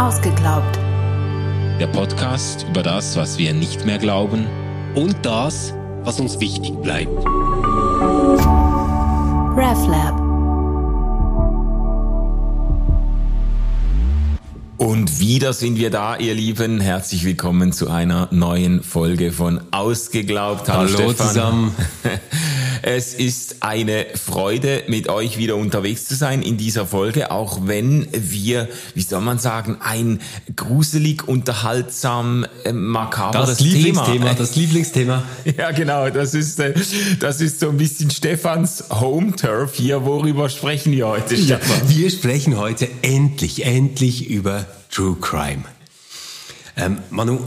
Ausgeglaubt. Der Podcast über das, was wir nicht mehr glauben und das, was uns wichtig bleibt. RefLab. Und wieder sind wir da, ihr Lieben. Herzlich willkommen zu einer neuen Folge von Ausgeglaubt. Hallo, Hallo zusammen. Es ist eine Freude, mit euch wieder unterwegs zu sein in dieser Folge, auch wenn wir, wie soll man sagen, ein gruselig, unterhaltsam, äh, makaberes das Lieblingsthema, Thema. Das Lieblingsthema. Ja, genau. Das ist, äh, das ist so ein bisschen Stefans Home Turf hier. Worüber sprechen wir heute, Stefan? Ja, wir sprechen heute endlich, endlich über True Crime. Ähm, Manu,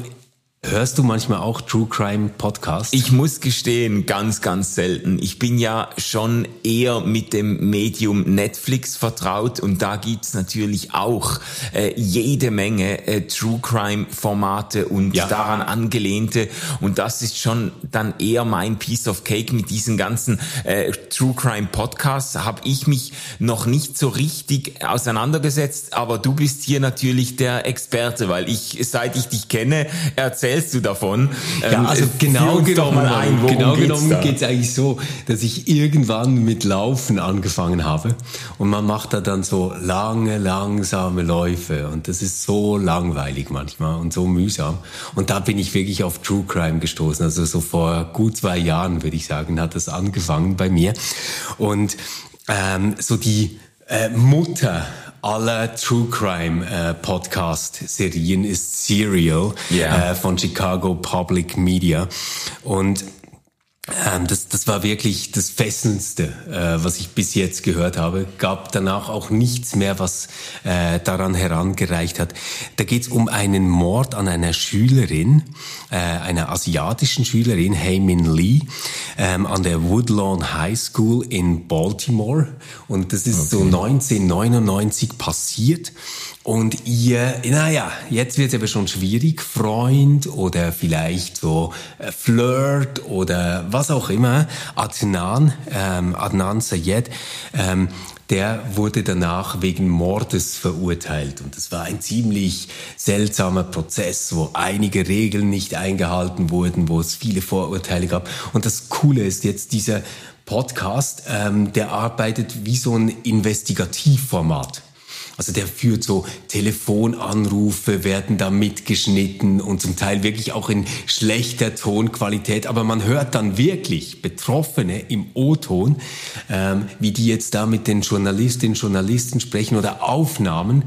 Hörst du manchmal auch True Crime Podcasts? Ich muss gestehen, ganz, ganz selten. Ich bin ja schon eher mit dem Medium Netflix vertraut und da gibt's natürlich auch äh, jede Menge äh, True Crime Formate und ja. daran angelehnte und das ist schon dann eher mein Piece of Cake mit diesen ganzen äh, True Crime Podcasts. Habe ich mich noch nicht so richtig auseinandergesetzt, aber du bist hier natürlich der Experte, weil ich, seit ich dich kenne, erzähl erzählst du davon? Ja, ähm, also genau genommen, ein, genau genommen geht's, geht's eigentlich so, dass ich irgendwann mit Laufen angefangen habe und man macht da dann so lange, langsame Läufe und das ist so langweilig manchmal und so mühsam. Und da bin ich wirklich auf True Crime gestoßen. Also so vor gut zwei Jahren, würde ich sagen, hat das angefangen bei mir. Und ähm, so die äh, Mutter aller True Crime äh, Podcast Serien ist Serial yeah. äh, von Chicago Public Media und das, das war wirklich das Fesselndste, äh, was ich bis jetzt gehört habe. Gab danach auch nichts mehr, was äh, daran herangereicht hat. Da geht es um einen Mord an einer Schülerin, äh, einer asiatischen Schülerin, Heymin Lee, ähm, an der Woodlawn High School in Baltimore. Und das ist okay. so 1999 passiert. Und ihr, naja, jetzt wird es aber schon schwierig, Freund oder vielleicht so äh, Flirt oder was auch immer, Adnan, ähm, Adnan Sayed, ähm, der wurde danach wegen Mordes verurteilt. Und das war ein ziemlich seltsamer Prozess, wo einige Regeln nicht eingehalten wurden, wo es viele Vorurteile gab. Und das Coole ist jetzt dieser Podcast, ähm, der arbeitet wie so ein Investigativformat. Also der führt so Telefonanrufe, werden da mitgeschnitten und zum Teil wirklich auch in schlechter Tonqualität. Aber man hört dann wirklich Betroffene im O-Ton, ähm, wie die jetzt da mit den Journalistinnen Journalisten sprechen oder Aufnahmen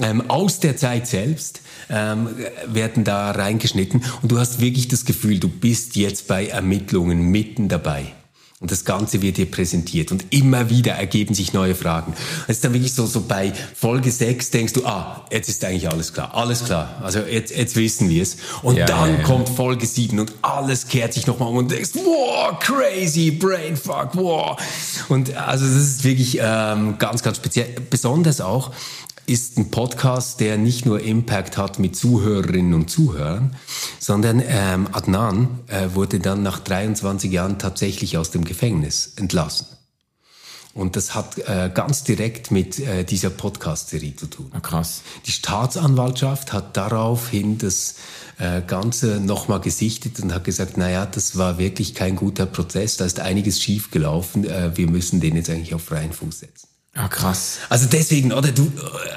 ähm, aus der Zeit selbst ähm, werden da reingeschnitten. Und du hast wirklich das Gefühl, du bist jetzt bei Ermittlungen mitten dabei. Und das Ganze wird dir präsentiert und immer wieder ergeben sich neue Fragen. Es ist dann wirklich so, so bei Folge 6 denkst du, ah, jetzt ist eigentlich alles klar, alles klar. Also jetzt, jetzt wissen wir es. Und ja, dann ja, ja. kommt Folge 7 und alles kehrt sich nochmal um und denkst, wow, crazy, brainfuck, wow. Und also das ist wirklich ähm, ganz, ganz speziell. Besonders auch, ist ein Podcast, der nicht nur Impact hat mit Zuhörerinnen und Zuhörern, sondern ähm, Adnan äh, wurde dann nach 23 Jahren tatsächlich aus dem Gefängnis entlassen. Und das hat äh, ganz direkt mit äh, dieser Podcast-Serie zu tun. Ah, krass. Die Staatsanwaltschaft hat daraufhin das äh, Ganze nochmal gesichtet und hat gesagt, naja, das war wirklich kein guter Prozess, da ist einiges schiefgelaufen, äh, wir müssen den jetzt eigentlich auf freien Fuß setzen. Ja, krass. Also deswegen, oder du äh,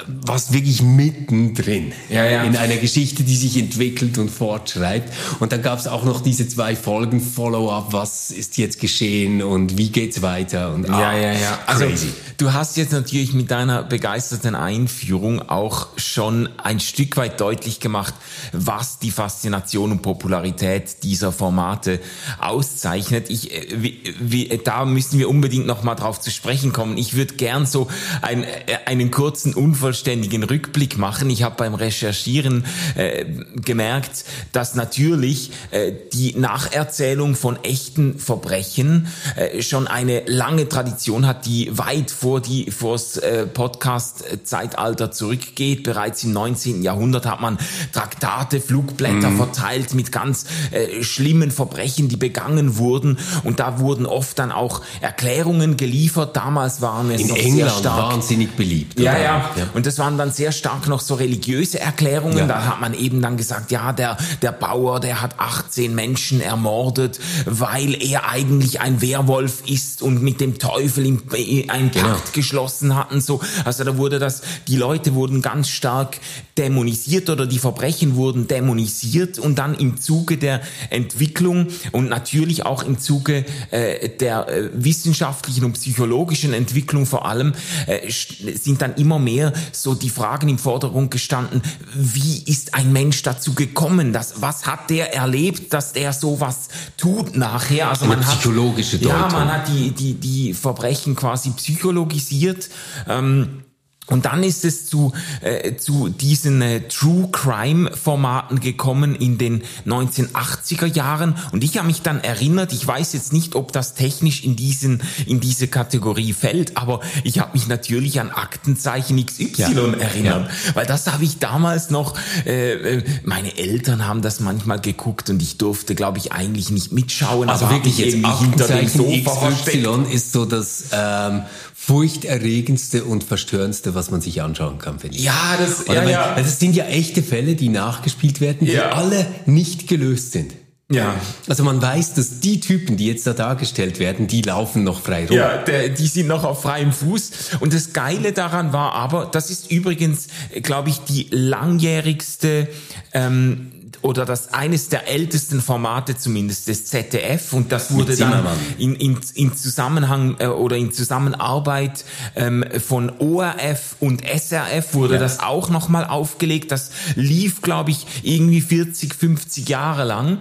warst wirklich mittendrin ja, ja. in einer Geschichte, die sich entwickelt und fortschreibt. Und dann gab es auch noch diese zwei Folgen Follow-up, was ist jetzt geschehen und wie geht's weiter und ah, ja, ja, ja. Also crazy. du hast jetzt natürlich mit deiner begeisterten Einführung auch schon ein Stück weit deutlich gemacht, was die Faszination und Popularität dieser Formate auszeichnet. Ich, äh, wie, wie, da müssen wir unbedingt noch mal drauf zu sprechen kommen. Ich würde gern so ein, äh, einen kurzen, unvollständigen Rückblick machen. Ich habe beim Recherchieren äh, gemerkt, dass natürlich äh, die Nacherzählung von echten Verbrechen äh, schon eine lange Tradition hat, die weit vor die vors äh, Podcast-Zeitalter zurückgeht. Bereits im 19. Jahrhundert hat man Traktate, Flugblätter mhm. verteilt mit ganz äh, schlimmen Verbrechen, die begangen wurden. Und da wurden oft dann auch Erklärungen geliefert. Damals waren es in sehr stark. wahnsinnig beliebt. Ja, ja, ja, Und das waren dann sehr stark noch so religiöse Erklärungen. Ja. Da hat man eben dann gesagt, ja, der, der Bauer, der hat 18 Menschen ermordet, weil er eigentlich ein Werwolf ist und mit dem Teufel einen Pakt genau. geschlossen hatten. So, also da wurde das, die Leute wurden ganz stark dämonisiert oder die Verbrechen wurden dämonisiert und dann im Zuge der Entwicklung und natürlich auch im Zuge äh, der äh, wissenschaftlichen und psychologischen Entwicklung vor allem äh, sind dann immer mehr so die Fragen im Vordergrund gestanden, wie ist ein Mensch dazu gekommen, dass, was hat der erlebt, dass der sowas tut nachher? Also man hat, psychologische Deutung. Ja, man hat die, die, die Verbrechen quasi psychologisiert. Ähm, und dann ist es zu, äh, zu diesen äh, True Crime Formaten gekommen in den 1980er Jahren. Und ich habe mich dann erinnert, ich weiß jetzt nicht, ob das technisch in, diesen, in diese Kategorie fällt, aber ich habe mich natürlich an Aktenzeichen XY ja. erinnert. Ja. Weil das habe ich damals noch, äh, äh, meine Eltern haben das manchmal geguckt und ich durfte, glaube ich, eigentlich nicht mitschauen. Also wirklich jetzt Aktenzeichen XY ist so das ähm, furchterregendste und verstörendste, was man sich anschauen kann, finde ich. Ja, das, ja, weil, ja. Das sind ja echte Fälle, die nachgespielt werden, die ja. alle nicht gelöst sind. Ja. Also man weiß, dass die Typen, die jetzt da dargestellt werden, die laufen noch frei rum. Ja, der, die sind noch auf freiem Fuß. Und das Geile daran war aber, das ist übrigens, glaube ich, die langjährigste ähm, oder das eines der ältesten Formate zumindest des ZDF und das wurde dann in, in, in Zusammenhang äh, oder in Zusammenarbeit ähm, von ORF und SRF wurde ja. das auch nochmal aufgelegt. Das lief, glaube ich, irgendwie 40, 50 Jahre lang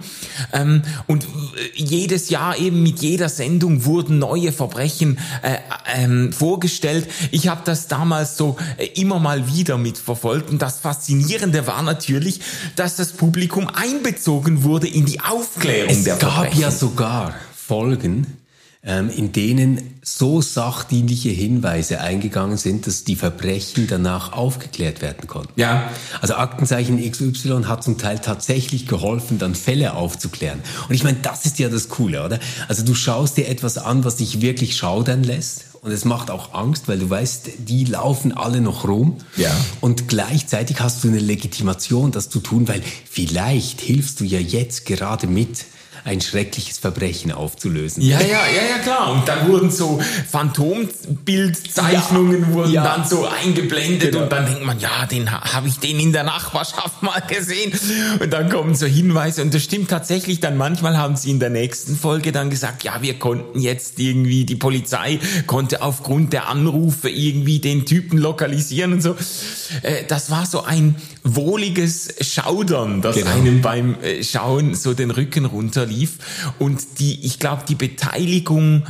ähm, und äh, jedes Jahr eben mit jeder Sendung wurden neue Verbrechen äh, ähm, vorgestellt. Ich habe das damals so äh, immer mal wieder mitverfolgt und das Faszinierende war natürlich, dass das Publikum Publikum einbezogen wurde in die Aufklärung es der Verbrechen. Es gab ja sogar Folgen, in denen so sachdienliche Hinweise eingegangen sind, dass die Verbrechen danach aufgeklärt werden konnten. Ja. Also Aktenzeichen XY hat zum Teil tatsächlich geholfen, dann Fälle aufzuklären. Und ich meine, das ist ja das Coole, oder? Also du schaust dir etwas an, was dich wirklich schaudern lässt und es macht auch Angst, weil du weißt, die laufen alle noch rum. Ja. Und gleichzeitig hast du eine Legitimation, das zu tun, weil vielleicht hilfst du ja jetzt gerade mit ein schreckliches Verbrechen aufzulösen. Ja, ja, ja, ja, klar. Und dann wurden so Phantombildzeichnungen ja, wurden ja. dann so eingeblendet genau. und dann denkt man, ja, den habe ich den in der Nachbarschaft mal gesehen. Und dann kommen so Hinweise und das stimmt tatsächlich. Dann manchmal haben sie in der nächsten Folge dann gesagt, ja, wir konnten jetzt irgendwie, die Polizei konnte aufgrund der Anrufe irgendwie den Typen lokalisieren und so. Äh, das war so ein wohliges Schaudern, das genau. einem beim äh, Schauen so den Rücken runter lief. Und die, ich glaube, die Beteiligung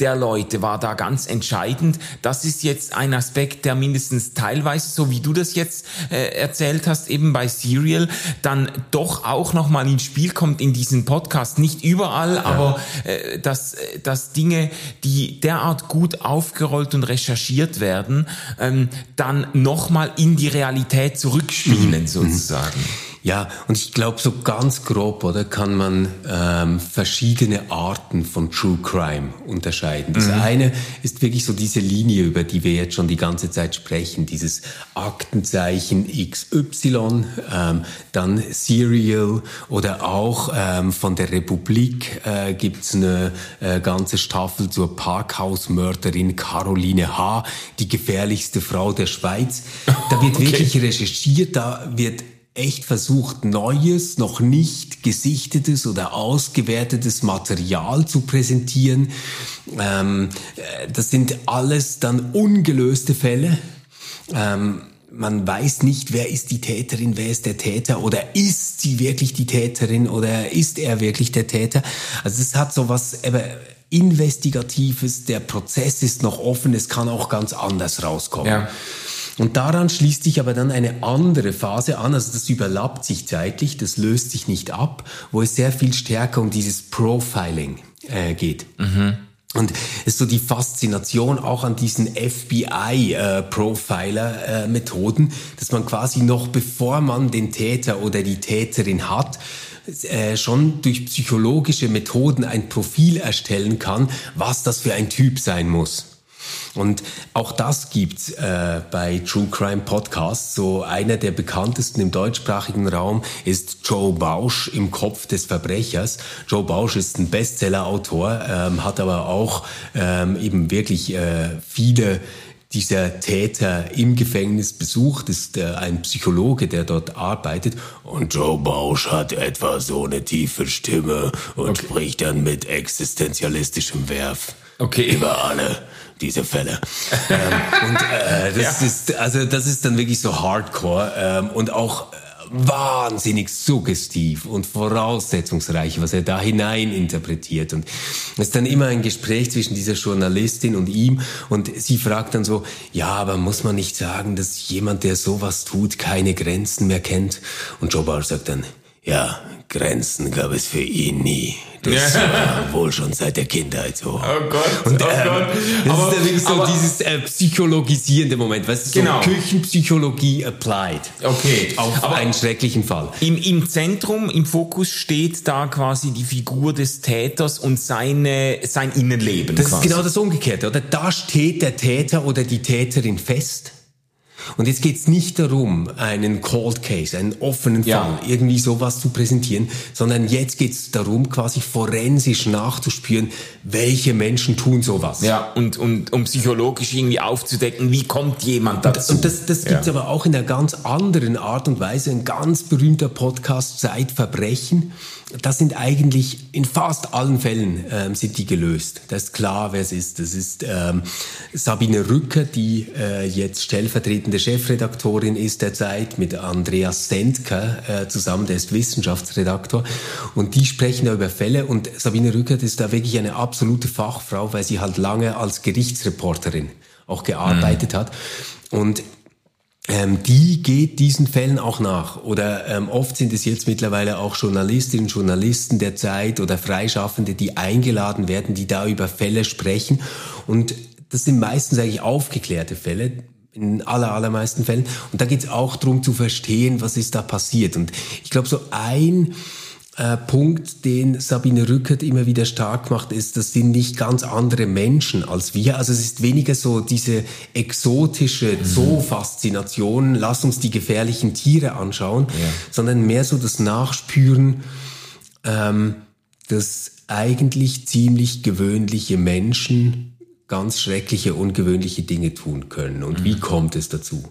der Leute war da ganz entscheidend. Das ist jetzt ein Aspekt, der mindestens teilweise, so wie du das jetzt äh, erzählt hast, eben bei Serial, dann doch auch nochmal ins Spiel kommt in diesem Podcast. Nicht überall, ja. aber äh, dass, dass Dinge, die derart gut aufgerollt und recherchiert werden, ähm, dann nochmal in die Realität zurückspielen, mhm. sozusagen. Ja, und ich glaube, so ganz grob, oder, kann man ähm, verschiedene Arten von True Crime unterscheiden. Das mhm. eine ist wirklich so diese Linie, über die wir jetzt schon die ganze Zeit sprechen, dieses Aktenzeichen XY, ähm, dann Serial oder auch ähm, von der Republik äh, gibt's eine äh, ganze Staffel zur Parkhausmörderin Caroline H., die gefährlichste Frau der Schweiz. Da wird okay. wirklich recherchiert, da wird echt versucht, neues, noch nicht gesichtetes oder ausgewertetes Material zu präsentieren. Ähm, äh, das sind alles dann ungelöste Fälle. Ähm, man weiß nicht, wer ist die Täterin, wer ist der Täter oder ist sie wirklich die Täterin oder ist er wirklich der Täter. Also es hat so was Investigatives, der Prozess ist noch offen, es kann auch ganz anders rauskommen. Ja. Und daran schließt sich aber dann eine andere Phase an, also das überlappt sich zeitlich, das löst sich nicht ab, wo es sehr viel stärker um dieses Profiling äh, geht. Mhm. Und es ist so die Faszination auch an diesen FBI-Profiler-Methoden, äh, dass man quasi noch bevor man den Täter oder die Täterin hat, äh, schon durch psychologische Methoden ein Profil erstellen kann, was das für ein Typ sein muss. Und auch das gibt's äh, bei True Crime Podcasts. So einer der bekanntesten im deutschsprachigen Raum ist Joe Bausch im Kopf des Verbrechers. Joe Bausch ist ein Bestseller-Autor, ähm, hat aber auch ähm, eben wirklich äh, viele dieser Täter im Gefängnis besucht, ist äh, ein Psychologe, der dort arbeitet. Und Joe Bausch hat etwa so eine tiefe Stimme und okay. spricht dann mit existenzialistischem Werf okay. über alle diese Fälle. ähm, und äh, das ja. ist also das ist dann wirklich so Hardcore ähm, und auch wahnsinnig suggestiv und voraussetzungsreich, was er da hinein interpretiert. Und es ist dann immer ein Gespräch zwischen dieser Journalistin und ihm und sie fragt dann so, ja, aber muss man nicht sagen, dass jemand, der sowas tut, keine Grenzen mehr kennt? Und Joe Barr sagt dann, ja, Grenzen gab es für ihn nie. Das war wohl schon seit der Kindheit so. Oh Gott, und, oh ähm, Gott. Das aber, ist ja wirklich so dieses äh, psychologisierende Moment, weißt du, genau. so Küchenpsychologie applied. Okay. Auf aber einen schrecklichen Fall. Im, Im Zentrum, im Fokus steht da quasi die Figur des Täters und seine, sein Innenleben. Das quasi. ist genau das Umgekehrte, oder? Da steht der Täter oder die Täterin fest und jetzt geht es nicht darum, einen Cold Case, einen offenen Fall, ja. irgendwie sowas zu präsentieren, sondern jetzt geht es darum, quasi forensisch nachzuspüren, welche Menschen tun sowas. Ja, und, und um psychologisch irgendwie aufzudecken, wie kommt jemand dazu. Und das, das gibt's ja. aber auch in einer ganz anderen Art und Weise. Ein ganz berühmter Podcast, Zeitverbrechen das sind eigentlich in fast allen Fällen ähm, sind die gelöst. Das ist klar, wer es ist. Das ist ähm, Sabine Rücker, die äh, jetzt stellvertretende Chefredaktorin ist der Zeit mit Andreas Sendker äh, zusammen, der ist Wissenschaftsredaktor. Und die sprechen da über Fälle und Sabine Rücker ist da wirklich eine absolute Fachfrau, weil sie halt lange als Gerichtsreporterin auch gearbeitet mhm. hat. Und ähm, die geht diesen Fällen auch nach. Oder ähm, oft sind es jetzt mittlerweile auch Journalistinnen und Journalisten der Zeit oder Freischaffende, die eingeladen werden, die da über Fälle sprechen. Und das sind meistens eigentlich aufgeklärte Fälle, in aller, allermeisten Fällen. Und da geht es auch darum zu verstehen, was ist da passiert. Und ich glaube, so ein äh, Punkt, den Sabine Rückert immer wieder stark macht, ist, das sind nicht ganz andere Menschen als wir. Also es ist weniger so diese exotische mhm. Zoo-Faszination, lass uns die gefährlichen Tiere anschauen, ja. sondern mehr so das Nachspüren, ähm, dass eigentlich ziemlich gewöhnliche Menschen ganz schreckliche, ungewöhnliche Dinge tun können. Und mhm. wie kommt es dazu?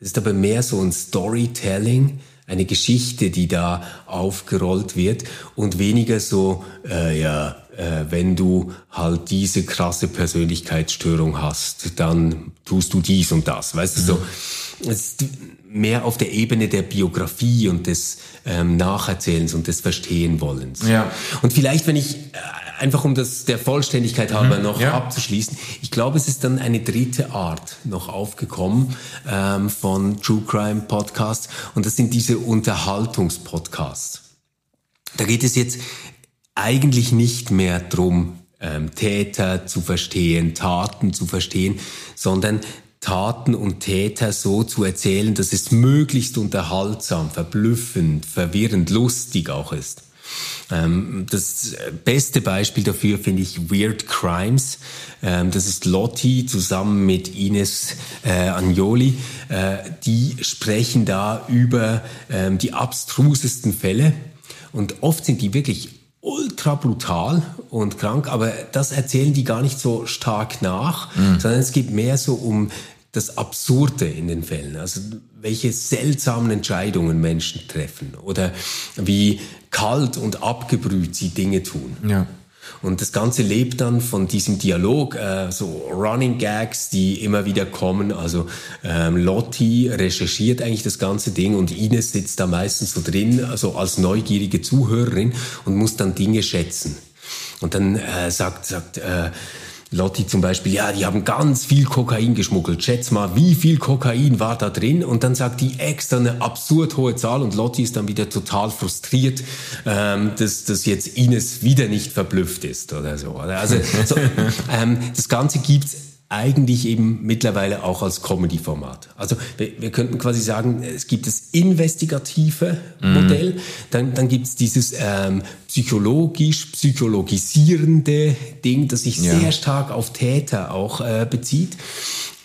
Das ist aber mehr so ein Storytelling, eine Geschichte, die da aufgerollt wird und weniger so, äh, ja, äh, wenn du halt diese krasse Persönlichkeitsstörung hast, dann tust du dies und das. Weißt du, so, mhm. es ist mehr auf der Ebene der Biografie und des ähm, Nacherzählens und des Verstehenwollens. Ja. Und vielleicht, wenn ich äh, einfach um das der Vollständigkeit mhm. halber noch ja. abzuschließen, ich glaube, es ist dann eine dritte Art noch aufgekommen ähm, von True Crime Podcasts und das sind diese Unterhaltungspodcasts. Da geht es jetzt eigentlich nicht mehr drum, ähm, Täter zu verstehen, Taten zu verstehen, sondern Taten und Täter so zu erzählen, dass es möglichst unterhaltsam, verblüffend, verwirrend, lustig auch ist. Ähm, das beste Beispiel dafür finde ich Weird Crimes. Ähm, das ist Lotti zusammen mit Ines äh, Agnoli. Äh, die sprechen da über ähm, die abstrusesten Fälle. Und oft sind die wirklich ultra brutal und krank, aber das erzählen die gar nicht so stark nach, mhm. sondern es geht mehr so um das Absurde in den Fällen. Also welche seltsamen Entscheidungen Menschen treffen oder wie kalt und abgebrüht sie Dinge tun. Ja. Und das Ganze lebt dann von diesem Dialog, äh, so Running Gags, die immer wieder kommen. Also ähm, Lotti recherchiert eigentlich das ganze Ding und Ines sitzt da meistens so drin, also als neugierige Zuhörerin und muss dann Dinge schätzen. Und dann äh, sagt, sagt äh, Lotti zum Beispiel, ja, die haben ganz viel Kokain geschmuggelt. Schätz mal, wie viel Kokain war da drin? Und dann sagt die extra eine absurd hohe Zahl und Lotti ist dann wieder total frustriert, ähm, dass, dass jetzt Ines wieder nicht verblüfft ist oder so. Also so, ähm, das Ganze gibt's eigentlich eben mittlerweile auch als Comedy-Format. Also wir, wir, könnten quasi sagen, es gibt das investigative mhm. Modell, dann, dann gibt es dieses ähm, psychologisch, psychologisierende Ding, das sich ja. sehr stark auf Täter auch äh, bezieht.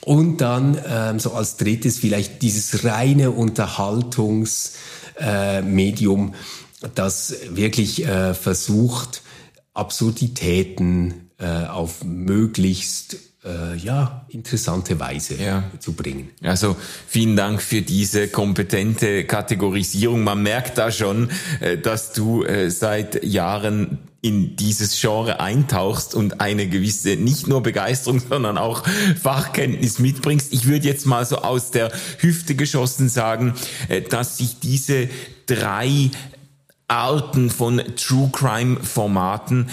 Und dann ähm, so als drittes vielleicht dieses reine Unterhaltungsmedium, äh, das wirklich äh, versucht, Absurditäten äh, auf möglichst äh, ja, interessante Weise ja. zu bringen. Also vielen Dank für diese kompetente Kategorisierung. Man merkt da schon, äh, dass du äh, seit Jahren in dieses Genre eintauchst und eine gewisse nicht nur Begeisterung, sondern auch Fachkenntnis mitbringst. Ich würde jetzt mal so aus der Hüfte geschossen sagen, äh, dass sich diese drei Arten von True Crime Formaten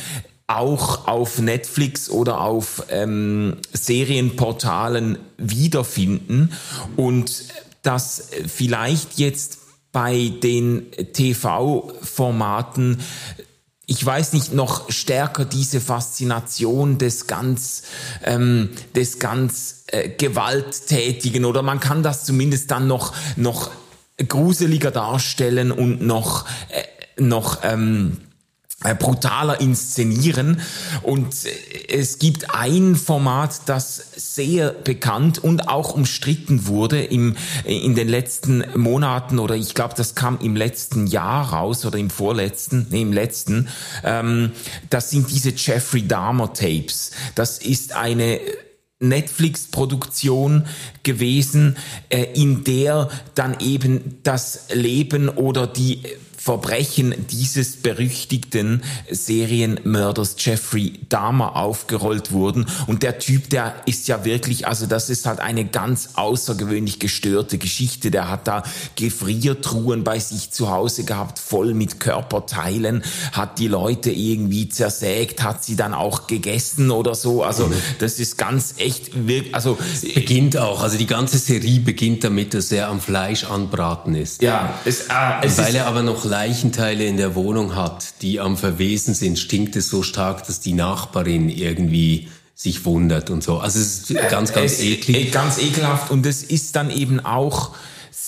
auch auf Netflix oder auf ähm, Serienportalen wiederfinden. Und dass vielleicht jetzt bei den TV-Formaten ich weiß nicht, noch stärker diese Faszination des ganz, ähm, des ganz äh, gewalttätigen oder man kann das zumindest dann noch, noch gruseliger darstellen und noch, äh, noch ähm, äh, brutaler inszenieren. Und es gibt ein Format, das sehr bekannt und auch umstritten wurde im, in den letzten Monaten oder ich glaube, das kam im letzten Jahr raus oder im vorletzten, nee, im letzten. Ähm, das sind diese Jeffrey Dahmer Tapes. Das ist eine Netflix-Produktion gewesen, äh, in der dann eben das Leben oder die Verbrechen dieses berüchtigten Serienmörders Jeffrey Dahmer aufgerollt wurden. Und der Typ, der ist ja wirklich, also das ist halt eine ganz außergewöhnlich gestörte Geschichte. Der hat da Gefriertruhen bei sich zu Hause gehabt, voll mit Körperteilen, hat die Leute irgendwie zersägt, hat sie dann auch gegessen oder so. Also das ist ganz echt, also es beginnt auch, also die ganze Serie beginnt damit, dass er am Fleisch anbraten ist. Ja, es, äh, es weil er aber noch Leichenteile in der Wohnung hat, die am Verwesen sind, stinkt es so stark, dass die Nachbarin irgendwie sich wundert und so. Also es ist ganz, ganz es, eklig. Ganz ekelhaft und es ist dann eben auch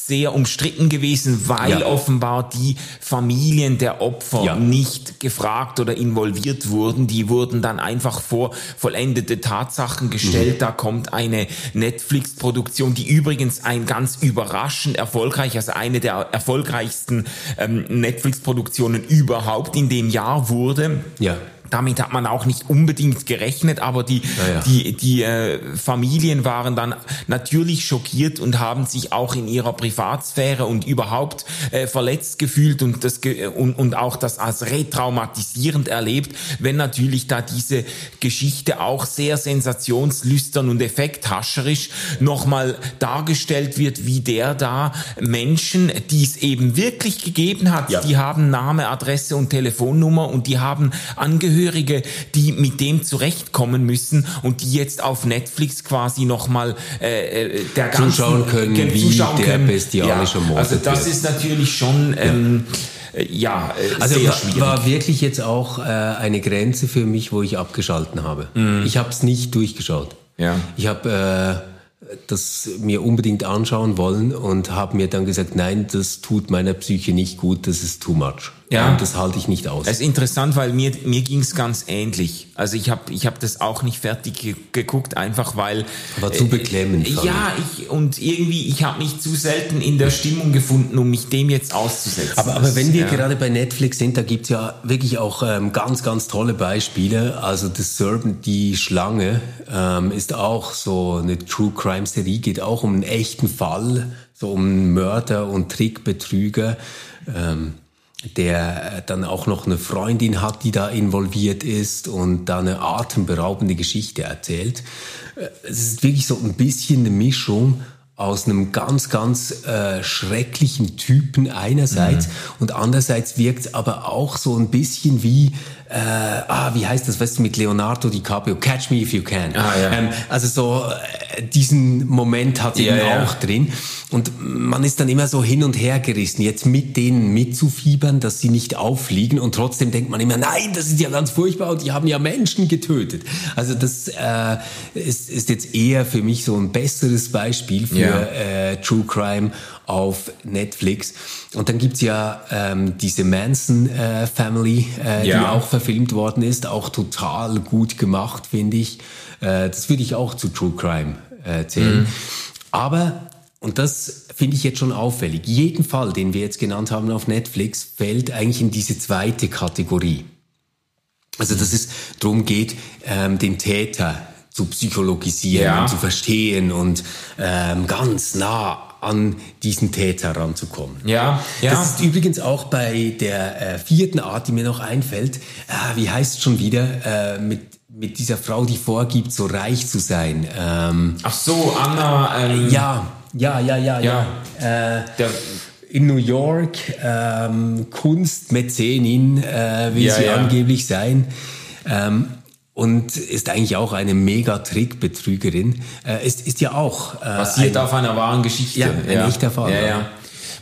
sehr umstritten gewesen, weil ja. offenbar die Familien der Opfer ja. nicht gefragt oder involviert wurden. Die wurden dann einfach vor vollendete Tatsachen gestellt. Mhm. Da kommt eine Netflix-Produktion, die übrigens ein ganz überraschend erfolgreich, also eine der erfolgreichsten ähm, Netflix-Produktionen überhaupt in dem Jahr wurde. Ja. Damit hat man auch nicht unbedingt gerechnet, aber die, ja, ja. die, die äh, Familien waren dann natürlich schockiert und haben sich auch in ihrer Privatsphäre und überhaupt äh, verletzt gefühlt und, das, und, und auch das als retraumatisierend erlebt, wenn natürlich da diese Geschichte auch sehr sensationslüstern und effekthascherisch nochmal dargestellt wird, wie der da Menschen, die es eben wirklich gegeben hat, ja. die haben Name, Adresse und Telefonnummer und die haben Angehörige Angehörige, die mit dem zurechtkommen müssen und die jetzt auf Netflix quasi nochmal äh, äh der ganzen zuschauen können, äh, wie zuschauen der können. bestialische ja, Also das ist natürlich schon ähm, äh, ja, äh, also sehr schwierig. war wirklich jetzt auch äh, eine Grenze für mich, wo ich abgeschalten habe. Mm. Ich habe es nicht durchgeschaut. Ja. Ich habe äh, das mir unbedingt anschauen wollen und habe mir dann gesagt, nein, das tut meiner Psyche nicht gut, das ist too much. Ja. Und das halte ich nicht aus. Es ist interessant, weil mir, mir ging es ganz ähnlich. Also ich habe ich hab das auch nicht fertig ge geguckt, einfach weil... War zu beklemmend. Äh, ja, ich, und irgendwie, ich habe mich zu selten in der Stimmung gefunden, um mich dem jetzt auszusetzen. Aber, aber wenn wir ja. gerade bei Netflix sind, da gibt's ja wirklich auch ähm, ganz, ganz tolle Beispiele. Also The Serpent, die Schlange, ähm, ist auch so eine True Crime Serie, geht auch um einen echten Fall, so um Mörder und Trickbetrüger. Ähm, der äh, dann auch noch eine Freundin hat, die da involviert ist und da eine atemberaubende Geschichte erzählt. Äh, es ist wirklich so ein bisschen eine Mischung aus einem ganz, ganz äh, schrecklichen Typen einerseits mhm. und andererseits wirkt es aber auch so ein bisschen wie äh, ah, wie heißt das, weißt du, mit Leonardo DiCaprio, Catch Me If You Can. Ah, ja. ähm, also so äh, diesen Moment hat ja, eben ja. auch drin. Und man ist dann immer so hin und her gerissen, jetzt mit denen mitzufiebern, dass sie nicht auffliegen und trotzdem denkt man immer, nein, das ist ja ganz furchtbar und die haben ja Menschen getötet. Also das äh, ist, ist jetzt eher für mich so ein besseres Beispiel für äh, True Crime auf Netflix. Und dann gibt's ja ähm, diese Manson äh, Family, äh, ja. die auch verfilmt worden ist, auch total gut gemacht, finde ich. Äh, das würde ich auch zu True Crime äh, zählen. Mhm. Aber, und das finde ich jetzt schon auffällig, jeden Fall, den wir jetzt genannt haben auf Netflix, fällt eigentlich in diese zweite Kategorie. Also dass es darum geht, ähm, den Täter zu psychologisieren ja. und zu verstehen und ähm, ganz nah an diesen Täter ranzukommen. Ja, ja. Das ist übrigens auch bei der äh, vierten Art, die mir noch einfällt. Äh, wie heißt es schon wieder? Äh, mit mit dieser Frau, die vorgibt, so reich zu sein. Ähm, Ach so, Anna. Ähm, ja, ja, ja, ja, ja. ja. Äh, der, in New York ähm, Kunstmäzenin äh, will ja, sie ja. angeblich sein. Ähm, und ist eigentlich auch eine mega Trickbetrügerin. Äh, ist, ist ja auch. Äh, Basiert ein, auf einer wahren Geschichte. Ja, ein ja. echter Fall. Ja, ja.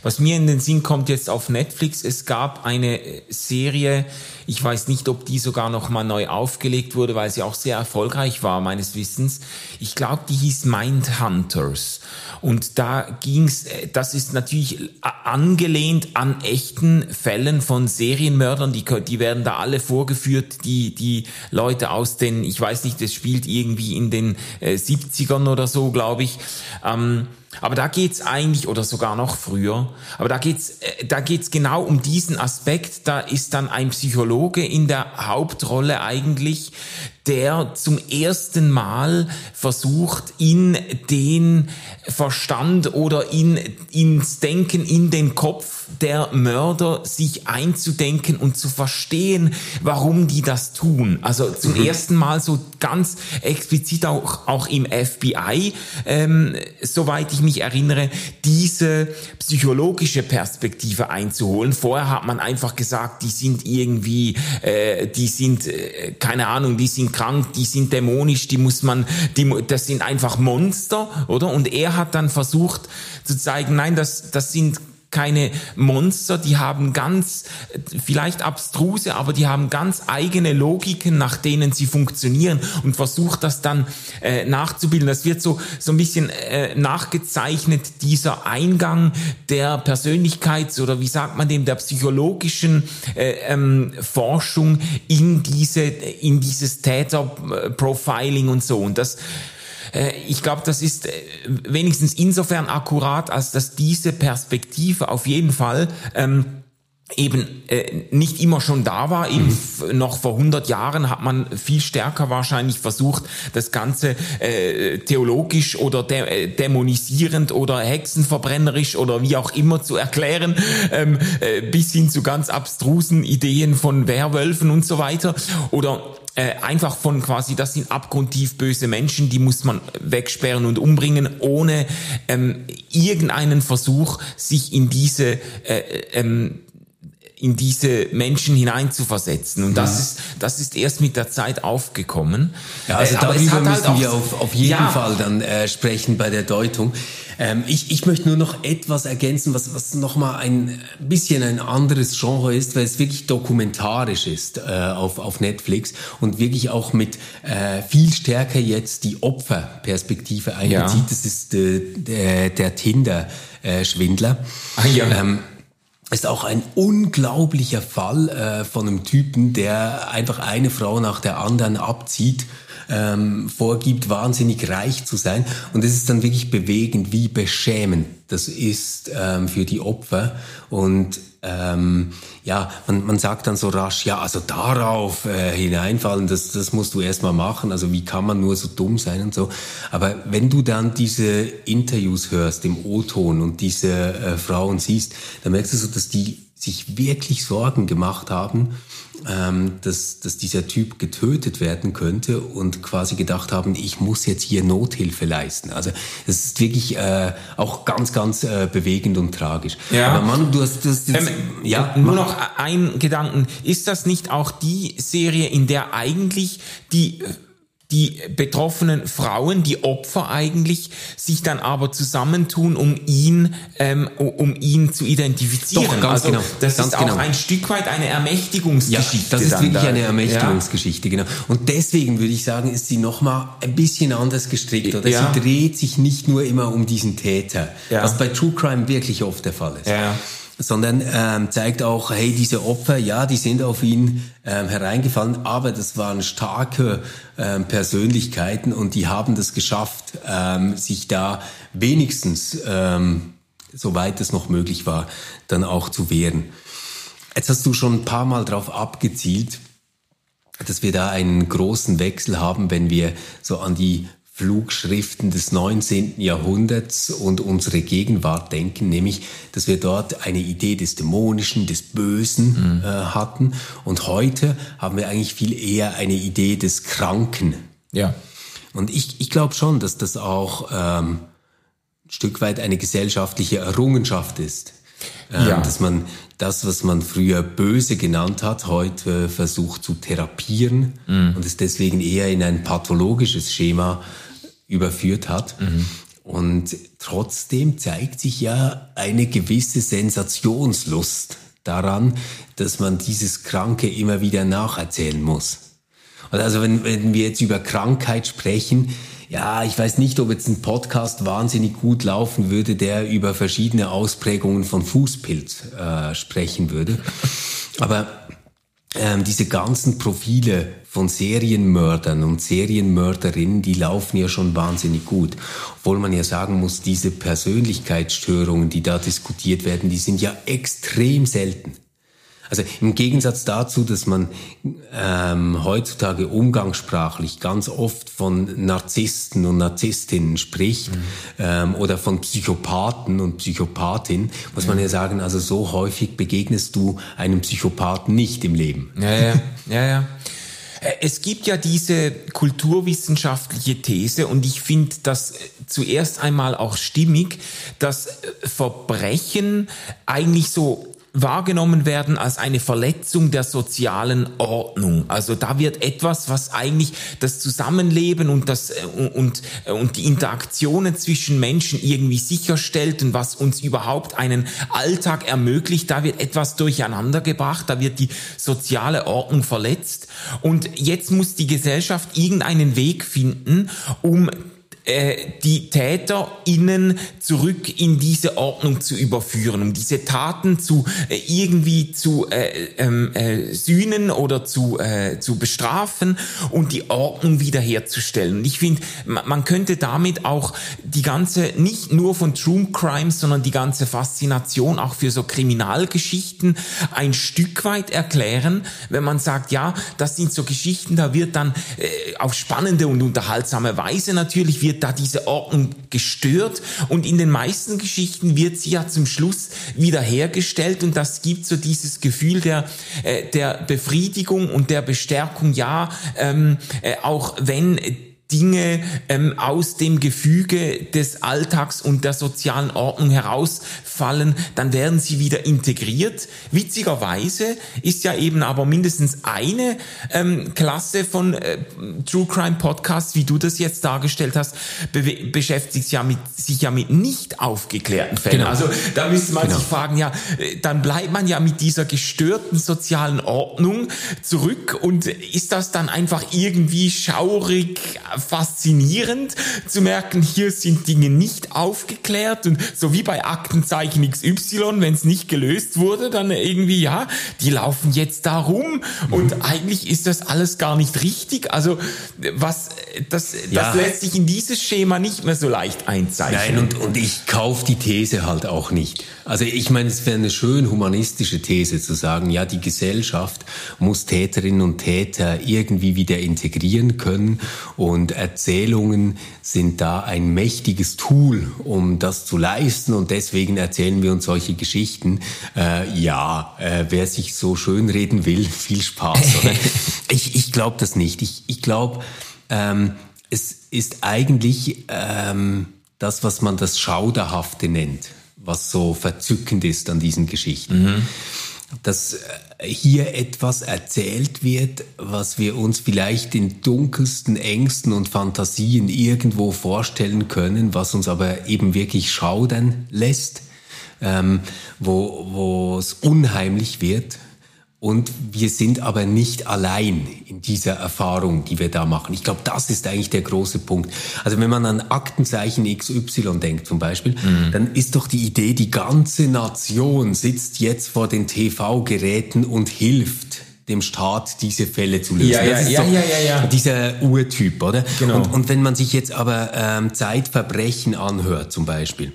Was mir in den Sinn kommt jetzt auf Netflix, es gab eine Serie, ich weiß nicht, ob die sogar noch mal neu aufgelegt wurde, weil sie auch sehr erfolgreich war, meines Wissens. Ich glaube, die hieß Mindhunters. Und da ging's, äh, das ist natürlich angelehnt an echten Fällen von Serienmördern, die, die werden da alle vorgeführt, die, die Leute aus den, ich weiß nicht, das spielt irgendwie in den äh, 70ern oder so, glaube ich. Ähm, aber da geht's eigentlich, oder sogar noch früher, aber da geht's, äh, da geht's genau um diesen Aspekt. Da ist dann ein Psychologe in der Hauptrolle eigentlich, der zum ersten Mal versucht, in den Verstand oder in, ins Denken, in den Kopf der Mörder sich einzudenken und zu verstehen, warum die das tun. Also zum mhm. ersten Mal so ganz explizit auch, auch im FBI, ähm, soweit ich mich erinnere, diese psychologische Perspektive einzuholen. Vorher hat man einfach gesagt, die sind irgendwie, äh, die sind, äh, keine Ahnung, die sind krank, die sind dämonisch, die muss man, die, das sind einfach Monster, oder? Und er hat dann versucht zu zeigen, nein, das, das sind keine Monster, die haben ganz, vielleicht abstruse, aber die haben ganz eigene Logiken, nach denen sie funktionieren und versucht das dann äh, nachzubilden. Das wird so, so ein bisschen äh, nachgezeichnet, dieser Eingang der Persönlichkeits- oder wie sagt man dem, der psychologischen äh, ähm, Forschung in diese, in dieses Täterprofiling und so. Und das, ich glaube, das ist äh, wenigstens insofern akkurat, als dass diese Perspektive auf jeden Fall ähm, eben äh, nicht immer schon da war. Eben mhm. noch vor 100 Jahren hat man viel stärker wahrscheinlich versucht, das Ganze äh, theologisch oder dä äh, dämonisierend oder hexenverbrennerisch oder wie auch immer zu erklären, ähm, äh, bis hin zu ganz abstrusen Ideen von Werwölfen und so weiter. Oder äh, einfach von quasi, das sind abgrundtief böse Menschen, die muss man wegsperren und umbringen, ohne ähm, irgendeinen Versuch, sich in diese äh, ähm, in diese Menschen hineinzuversetzen. Und das, mhm. ist, das ist erst mit der Zeit aufgekommen. Ja, also äh, darüber halt müssen wir auf, auf jeden ja, Fall dann äh, sprechen bei der Deutung. Ähm, ich, ich möchte nur noch etwas ergänzen, was, was nochmal ein bisschen ein anderes Genre ist, weil es wirklich dokumentarisch ist äh, auf, auf Netflix und wirklich auch mit äh, viel stärker jetzt die Opferperspektive einbezieht. Ja. Das ist äh, der, der Tinder-Schwindler. Ah, ja. Ähm, ist auch ein unglaublicher Fall äh, von einem Typen, der einfach eine Frau nach der anderen abzieht, ähm, vorgibt, wahnsinnig reich zu sein. Und es ist dann wirklich bewegend, wie beschämend das ist ähm, für die Opfer. Und ähm, ja, man, man sagt dann so rasch, ja, also darauf äh, hineinfallen, das, das musst du erstmal machen. Also wie kann man nur so dumm sein und so. Aber wenn du dann diese Interviews hörst im O-Ton und diese äh, Frauen siehst, dann merkst du so, dass die sich wirklich Sorgen gemacht haben, dass, dass dieser Typ getötet werden könnte und quasi gedacht haben, ich muss jetzt hier Nothilfe leisten. Also es ist wirklich äh, auch ganz, ganz äh, bewegend und tragisch. Ja. Aber Mann, du hast das ähm, ja, nur noch ein Gedanken. Ist das nicht auch die Serie, in der eigentlich die die betroffenen Frauen, die Opfer eigentlich, sich dann aber zusammentun, um ihn, ähm, um ihn zu identifizieren. Doch, ganz also, genau. Das ganz ist auch genau. ein Stück weit eine Ermächtigungsgeschichte. Ja, das ist wirklich da. eine Ermächtigungsgeschichte, ja. genau. Und deswegen würde ich sagen, ist sie nochmal ein bisschen anders gestrickt. Oder ja. sie dreht sich nicht nur immer um diesen Täter, ja. was bei True Crime wirklich oft der Fall ist. Ja sondern ähm, zeigt auch, hey, diese Opfer, ja, die sind auf ihn ähm, hereingefallen, aber das waren starke ähm, Persönlichkeiten und die haben das geschafft, ähm, sich da wenigstens, ähm, soweit es noch möglich war, dann auch zu wehren. Jetzt hast du schon ein paar Mal darauf abgezielt, dass wir da einen großen Wechsel haben, wenn wir so an die Flugschriften des 19. Jahrhunderts und unsere Gegenwart denken, nämlich, dass wir dort eine Idee des Dämonischen, des Bösen mhm. äh, hatten. Und heute haben wir eigentlich viel eher eine Idee des Kranken. Ja. Und ich, ich glaube schon, dass das auch ähm, ein Stück weit eine gesellschaftliche Errungenschaft ist. Ähm, ja. Dass man das, was man früher böse genannt hat, heute versucht zu therapieren mhm. und es deswegen eher in ein pathologisches Schema überführt hat. Mhm. Und trotzdem zeigt sich ja eine gewisse Sensationslust daran, dass man dieses Kranke immer wieder nacherzählen muss. Also wenn, wenn wir jetzt über Krankheit sprechen, ja, ich weiß nicht, ob jetzt ein Podcast wahnsinnig gut laufen würde, der über verschiedene Ausprägungen von Fußpilz äh, sprechen würde. Aber ähm, diese ganzen Profile von Serienmördern und Serienmörderinnen, die laufen ja schon wahnsinnig gut. Obwohl man ja sagen muss, diese Persönlichkeitsstörungen, die da diskutiert werden, die sind ja extrem selten. Also im Gegensatz dazu, dass man ähm, heutzutage umgangssprachlich ganz oft von Narzissten und Narzisstinnen spricht mhm. ähm, oder von Psychopathen und Psychopathin, muss mhm. man ja sagen, also so häufig begegnest du einem Psychopathen nicht im Leben. Ja, ja, ja, ja. Äh, es gibt ja diese kulturwissenschaftliche These und ich finde das zuerst einmal auch stimmig, dass Verbrechen eigentlich so wahrgenommen werden als eine Verletzung der sozialen Ordnung. Also da wird etwas, was eigentlich das Zusammenleben und das äh, und äh, und die Interaktionen zwischen Menschen irgendwie sicherstellt und was uns überhaupt einen Alltag ermöglicht, da wird etwas durcheinander gebracht, da wird die soziale Ordnung verletzt und jetzt muss die Gesellschaft irgendeinen Weg finden, um die TäterInnen zurück in diese Ordnung zu überführen, um diese Taten zu äh, irgendwie zu äh, ähm, äh, sühnen oder zu, äh, zu bestrafen und die Ordnung wiederherzustellen. Und ich finde, man könnte damit auch die ganze, nicht nur von True Crimes, sondern die ganze Faszination auch für so Kriminalgeschichten ein Stück weit erklären, wenn man sagt, ja, das sind so Geschichten, da wird dann äh, auf spannende und unterhaltsame Weise natürlich wird da diese Ordnung gestört. Und in den meisten Geschichten wird sie ja zum Schluss wiederhergestellt. Und das gibt so dieses Gefühl der, äh, der Befriedigung und der Bestärkung, ja, ähm, äh, auch wenn Dinge ähm, aus dem Gefüge des Alltags und der sozialen Ordnung herausfallen, dann werden sie wieder integriert. Witzigerweise ist ja eben aber mindestens eine ähm, Klasse von äh, True Crime Podcasts, wie du das jetzt dargestellt hast, be beschäftigt sich ja mit, sich ja mit nicht aufgeklärten Fällen. Genau. Also da müsste man genau. sich fragen, ja, äh, dann bleibt man ja mit dieser gestörten sozialen Ordnung zurück und ist das dann einfach irgendwie schaurig faszinierend zu merken, hier sind Dinge nicht aufgeklärt und so wie bei Aktenzeichen XY, wenn es nicht gelöst wurde, dann irgendwie, ja, die laufen jetzt da rum und mhm. eigentlich ist das alles gar nicht richtig. Also was, das, ja. das lässt sich in dieses Schema nicht mehr so leicht einzeichnen. Nein, und, und ich kaufe die These halt auch nicht. Also ich meine, es wäre eine schön humanistische These zu sagen, ja, die Gesellschaft muss Täterinnen und Täter irgendwie wieder integrieren können und Und Erzählungen sind da ein mächtiges Tool, um das zu leisten. Und deswegen erzählen wir uns solche Geschichten. Äh, ja, äh, wer sich so schön reden will, viel Spaß. ich ich glaube das nicht. Ich, ich glaube, ähm, es ist eigentlich ähm, das, was man das Schauderhafte nennt, was so verzückend ist an diesen Geschichten. Mhm dass äh, hier etwas erzählt wird, was wir uns vielleicht in dunkelsten Ängsten und Fantasien irgendwo vorstellen können, was uns aber eben wirklich schaudern lässt, ähm, wo, wo es unheimlich wird und wir sind aber nicht allein in dieser Erfahrung, die wir da machen. Ich glaube, das ist eigentlich der große Punkt. Also wenn man an Aktenzeichen XY denkt zum Beispiel, mhm. dann ist doch die Idee, die ganze Nation sitzt jetzt vor den TV-Geräten und hilft dem Staat diese Fälle zu lösen. Ja, ja, ja, ja, ja, ja. Dieser Urtyp, oder? Genau. Und, und wenn man sich jetzt aber ähm, Zeitverbrechen anhört zum Beispiel,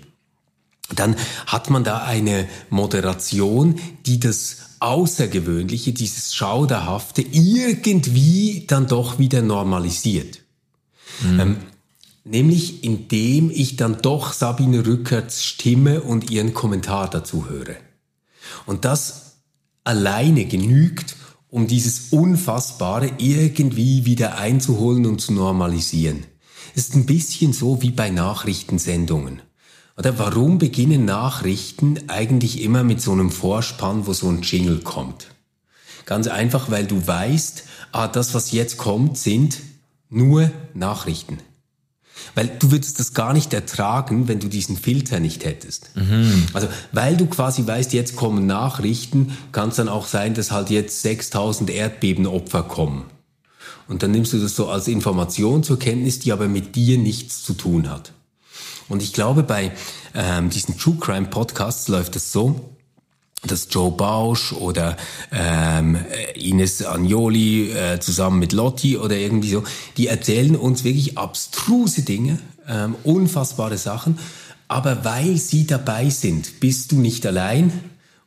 dann hat man da eine Moderation, die das Außergewöhnliche, dieses Schauderhafte irgendwie dann doch wieder normalisiert. Mhm. Ähm, nämlich indem ich dann doch Sabine Rückerts Stimme und ihren Kommentar dazu höre. Und das alleine genügt, um dieses Unfassbare irgendwie wieder einzuholen und zu normalisieren. Es ist ein bisschen so wie bei Nachrichtensendungen. Oder warum beginnen Nachrichten eigentlich immer mit so einem Vorspann, wo so ein Jingle kommt? Ganz einfach, weil du weißt, ah, das, was jetzt kommt, sind nur Nachrichten. Weil du würdest das gar nicht ertragen, wenn du diesen Filter nicht hättest. Mhm. Also, weil du quasi weißt, jetzt kommen Nachrichten, kann es dann auch sein, dass halt jetzt 6000 Erdbebenopfer kommen. Und dann nimmst du das so als Information zur Kenntnis, die aber mit dir nichts zu tun hat. Und ich glaube, bei ähm, diesen True Crime Podcasts läuft es so, dass Joe Bausch oder ähm, Ines Agnoli äh, zusammen mit Lotti oder irgendwie so, die erzählen uns wirklich abstruse Dinge, ähm, unfassbare Sachen, aber weil sie dabei sind, bist du nicht allein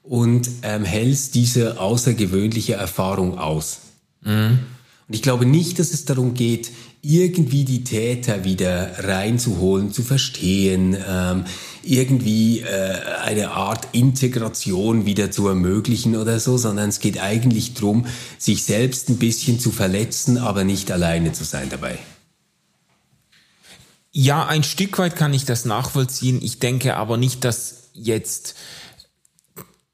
und ähm, hältst diese außergewöhnliche Erfahrung aus. Mhm. Und ich glaube nicht, dass es darum geht, irgendwie die Täter wieder reinzuholen, zu verstehen, ähm, irgendwie äh, eine Art Integration wieder zu ermöglichen oder so, sondern es geht eigentlich darum, sich selbst ein bisschen zu verletzen, aber nicht alleine zu sein dabei. Ja, ein Stück weit kann ich das nachvollziehen. Ich denke aber nicht, dass jetzt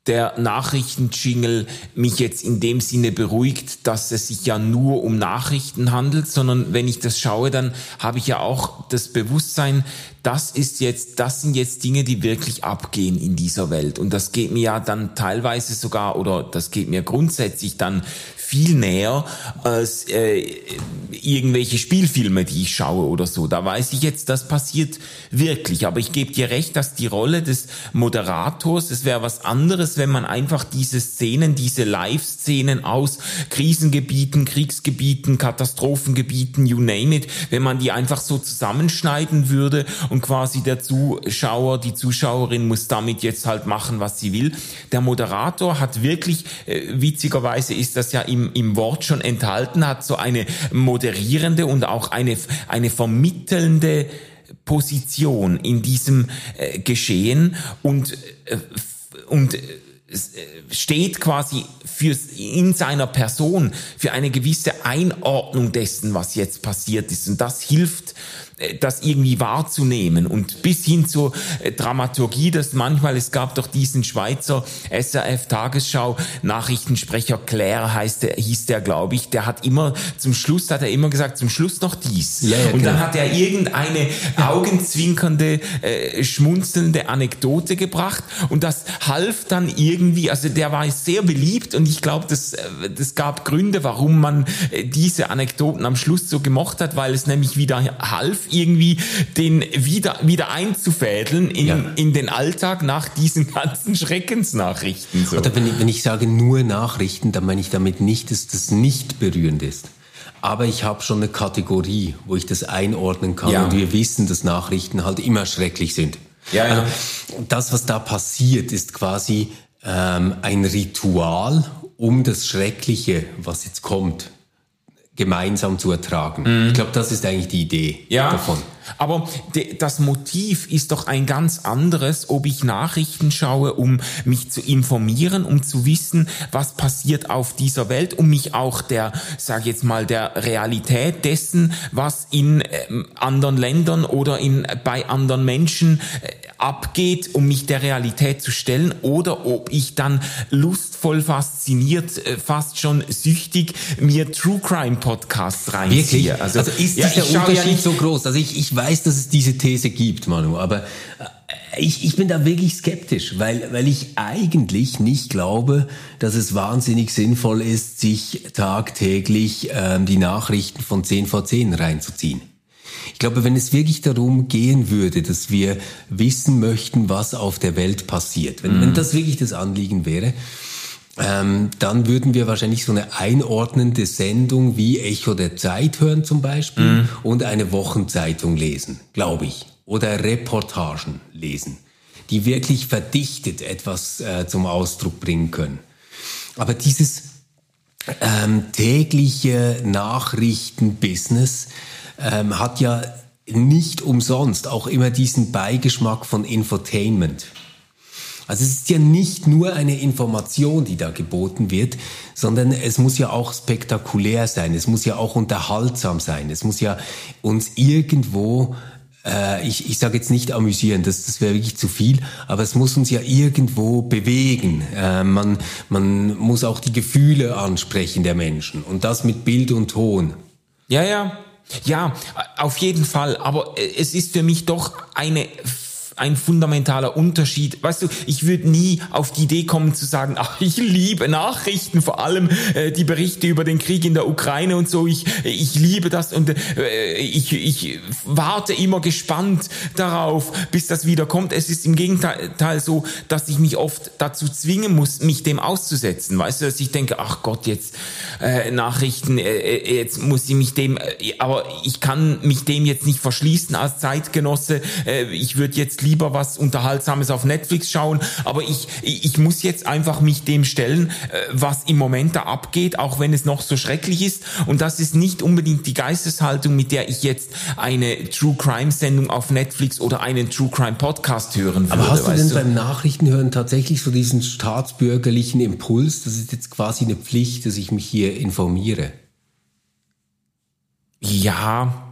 der Nachrichtenjingle mich jetzt in dem Sinne beruhigt, dass es sich ja nur um Nachrichten handelt, sondern wenn ich das schaue, dann habe ich ja auch das Bewusstsein, das ist jetzt, das sind jetzt Dinge, die wirklich abgehen in dieser Welt. Und das geht mir ja dann teilweise sogar, oder das geht mir grundsätzlich dann viel näher als äh, irgendwelche Spielfilme, die ich schaue oder so. Da weiß ich jetzt, das passiert wirklich. Aber ich gebe dir recht, dass die Rolle des Moderators, es wäre was anderes, wenn man einfach diese Szenen, diese Live-Szenen aus Krisengebieten, Kriegsgebieten, Katastrophengebieten, you name it, wenn man die einfach so zusammenschneiden würde und quasi der Zuschauer, die Zuschauerin muss damit jetzt halt machen, was sie will. Der Moderator hat wirklich, äh, witzigerweise ist das ja im im, Wort schon enthalten hat, so eine moderierende und auch eine, eine vermittelnde Position in diesem äh, Geschehen und, äh, und äh, steht quasi für, in seiner Person für eine gewisse Einordnung dessen, was jetzt passiert ist. Und das hilft äh, das irgendwie wahrzunehmen und bis hin zur äh, Dramaturgie, dass manchmal, es gab doch diesen Schweizer SRF Tagesschau Nachrichtensprecher Claire heißt der, hieß der, glaube ich, der hat immer, zum Schluss hat er immer gesagt, zum Schluss noch dies. Ja, ja, und dann hat er irgendeine augenzwinkernde, äh, schmunzelnde Anekdote gebracht und das half dann irgendwie, also der war sehr beliebt und ich glaube, das, äh, das gab Gründe, warum man diese Anekdoten am Schluss so gemocht hat, weil es nämlich wieder half, irgendwie den wieder, wieder einzufädeln in, ja. in den Alltag nach diesen ganzen Schreckensnachrichten. So. Oder wenn ich, wenn ich sage nur Nachrichten, dann meine ich damit nicht, dass das nicht berührend ist. Aber ich habe schon eine Kategorie, wo ich das einordnen kann. Ja. Und wir wissen, dass Nachrichten halt immer schrecklich sind. Ja, ja. Also, das, was da passiert, ist quasi ähm, ein Ritual, um das Schreckliche, was jetzt kommt, gemeinsam zu ertragen. Mhm. Ich glaube, das ist eigentlich die Idee ja, davon. Aber das Motiv ist doch ein ganz anderes, ob ich Nachrichten schaue, um mich zu informieren, um zu wissen, was passiert auf dieser Welt, um mich auch der, sage jetzt mal, der Realität dessen, was in äh, anderen Ländern oder in bei anderen Menschen äh, abgeht, um mich der Realität zu stellen, oder ob ich dann lustvoll fasziniert, äh, fast schon süchtig mir True Crime Podcasts reinziehe. Wirklich? Also, also ist ja, dieser Unterschied ja so groß? Also ich, ich weiß, dass es diese These gibt, Manu, aber äh, ich, ich bin da wirklich skeptisch, weil, weil ich eigentlich nicht glaube, dass es wahnsinnig sinnvoll ist, sich tagtäglich ähm, die Nachrichten von 10 vor 10 reinzuziehen. Ich glaube, wenn es wirklich darum gehen würde, dass wir wissen möchten, was auf der Welt passiert, wenn, mhm. wenn das wirklich das Anliegen wäre, ähm, dann würden wir wahrscheinlich so eine einordnende Sendung wie Echo der Zeit hören zum Beispiel mhm. und eine Wochenzeitung lesen, glaube ich. Oder Reportagen lesen, die wirklich verdichtet etwas äh, zum Ausdruck bringen können. Aber dieses ähm, tägliche Nachrichtenbusiness ähm, hat ja nicht umsonst auch immer diesen Beigeschmack von Infotainment. Also es ist ja nicht nur eine Information, die da geboten wird, sondern es muss ja auch spektakulär sein, es muss ja auch unterhaltsam sein, es muss ja uns irgendwo äh, ich, ich sage jetzt nicht amüsieren, das, das wäre wirklich zu viel, aber es muss uns ja irgendwo bewegen. Äh, man, man muss auch die Gefühle ansprechen der Menschen und das mit Bild und Ton. Ja, ja. Ja, auf jeden Fall. Aber es ist für mich doch eine ein fundamentaler Unterschied. Weißt du, ich würde nie auf die Idee kommen zu sagen, ach, ich liebe Nachrichten, vor allem äh, die Berichte über den Krieg in der Ukraine und so. Ich, ich liebe das und äh, ich, ich warte immer gespannt darauf, bis das wieder kommt. Es ist im Gegenteil so, dass ich mich oft dazu zwingen muss, mich dem auszusetzen. Weißt du, dass ich denke, ach Gott, jetzt äh, Nachrichten, äh, äh jetzt muss ich mich dem, äh, aber ich kann mich dem jetzt nicht verschließen als Zeitgenosse. Äh, ich würde jetzt lieber was Unterhaltsames auf Netflix schauen, aber ich, ich muss jetzt einfach mich dem stellen, äh, was im Moment da abgeht, auch wenn es noch so schrecklich ist. Und das ist nicht unbedingt die Geisteshaltung, mit der ich jetzt eine True Crime Sendung auf Netflix oder einen True Crime Podcast hören würde. Aber hast du denn du? beim Nachrichtenhören tatsächlich so diesen staatsbürgerlichen Impuls? Das ist jetzt quasi eine Pflicht, dass ich mich hier informiere. Ja,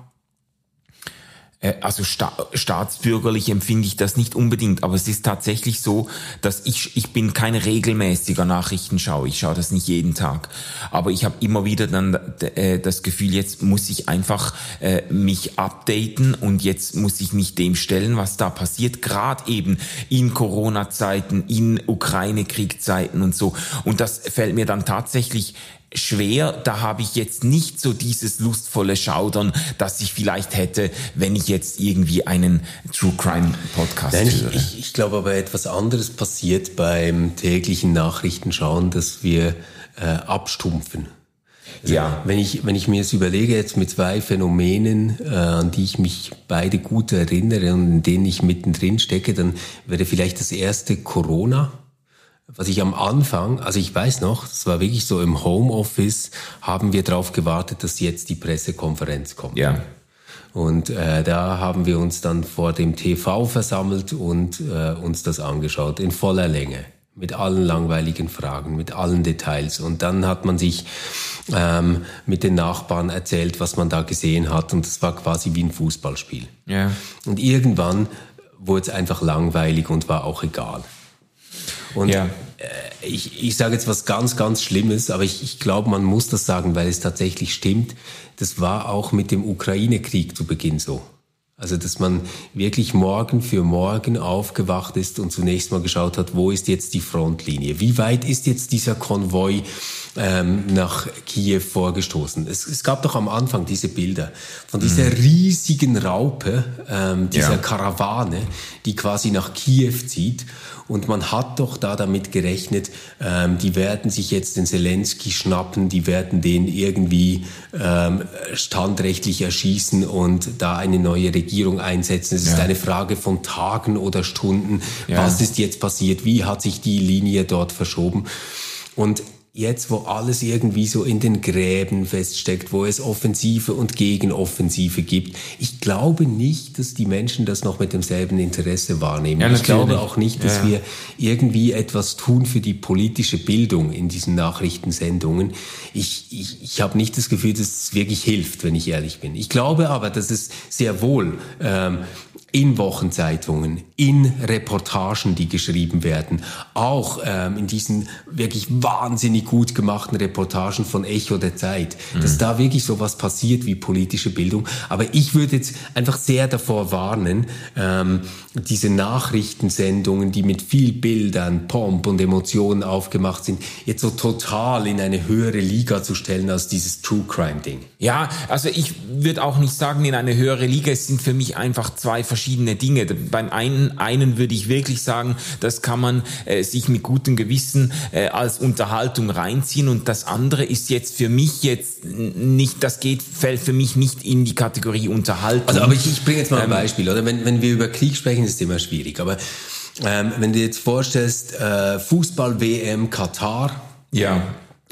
also sta staatsbürgerlich empfinde ich das nicht unbedingt, aber es ist tatsächlich so, dass ich ich bin kein regelmäßiger Nachrichtenschauer. Ich schaue das nicht jeden Tag, aber ich habe immer wieder dann äh, das Gefühl, jetzt muss ich einfach äh, mich updaten und jetzt muss ich mich dem stellen, was da passiert, gerade eben in Corona-Zeiten, in Ukraine-Kriegzeiten und so. Und das fällt mir dann tatsächlich schwer. Da habe ich jetzt nicht so dieses lustvolle Schaudern, das ich vielleicht hätte, wenn ich jetzt irgendwie einen True Crime Podcast Nein, höre. Ich, ich glaube aber etwas anderes passiert beim täglichen Nachrichtenschauen, dass wir äh, abstumpfen. Also, ja. Wenn ich, wenn ich mir es überlege, jetzt mit zwei Phänomenen, äh, an die ich mich beide gut erinnere und in denen ich mittendrin stecke, dann wäre vielleicht das erste Corona was ich am Anfang, also ich weiß noch, es war wirklich so im Homeoffice, haben wir darauf gewartet, dass jetzt die Pressekonferenz kommt. Ja. Und äh, da haben wir uns dann vor dem TV versammelt und äh, uns das angeschaut in voller Länge mit allen langweiligen Fragen, mit allen Details. Und dann hat man sich ähm, mit den Nachbarn erzählt, was man da gesehen hat. Und es war quasi wie ein Fußballspiel. Ja. Und irgendwann wurde es einfach langweilig und war auch egal. Und ja. Äh, ich, ich sage jetzt was ganz, ganz Schlimmes, aber ich, ich glaube, man muss das sagen, weil es tatsächlich stimmt. Das war auch mit dem Ukraine-Krieg zu Beginn so. Also, dass man wirklich morgen für morgen aufgewacht ist und zunächst mal geschaut hat, wo ist jetzt die Frontlinie? Wie weit ist jetzt dieser Konvoi ähm, nach Kiew vorgestoßen? Es, es gab doch am Anfang diese Bilder von dieser mhm. riesigen Raupe, ähm, dieser ja. Karawane, die quasi nach Kiew zieht. Und man hat doch da damit gerechnet, ähm, die werden sich jetzt den Zelensky schnappen, die werden den irgendwie ähm, standrechtlich erschießen und da eine neue Regierung einsetzen. Es ja. ist eine Frage von Tagen oder Stunden. Ja. Was ist jetzt passiert? Wie hat sich die Linie dort verschoben? Und jetzt, wo alles irgendwie so in den Gräben feststeckt, wo es Offensive und Gegenoffensive gibt, ich glaube nicht, dass die Menschen das noch mit demselben Interesse wahrnehmen. Ja, ich glaube auch nicht, dass ja. wir irgendwie etwas tun für die politische Bildung in diesen Nachrichtensendungen. Ich, ich, ich habe nicht das Gefühl, dass es wirklich hilft, wenn ich ehrlich bin. Ich glaube aber, dass es sehr wohl ähm, in Wochenzeitungen, in Reportagen, die geschrieben werden, auch ähm, in diesen wirklich wahnsinnig gut gemachten Reportagen von Echo der Zeit, mhm. dass da wirklich sowas passiert wie politische Bildung. Aber ich würde jetzt einfach sehr davor warnen, ähm, diese Nachrichtensendungen, die mit viel Bildern, Pomp und Emotionen aufgemacht sind, jetzt so total in eine höhere Liga zu stellen als dieses True Crime Ding. Ja, also ich würde auch nicht sagen in eine höhere Liga. Es sind für mich einfach zwei verschiedene Dinge. Beim einen, einen würde ich wirklich sagen, das kann man äh, sich mit gutem Gewissen äh, als Unterhaltung reinziehen und das andere ist jetzt für mich jetzt nicht, das geht, fällt für mich nicht in die Kategorie Unterhaltung. Also, aber ich, ich bringe jetzt mal ein ähm, Beispiel, oder? Wenn, wenn wir über Krieg sprechen, ist es immer schwierig, aber ähm, wenn du jetzt vorstellst, äh, Fußball-WM Katar, ja.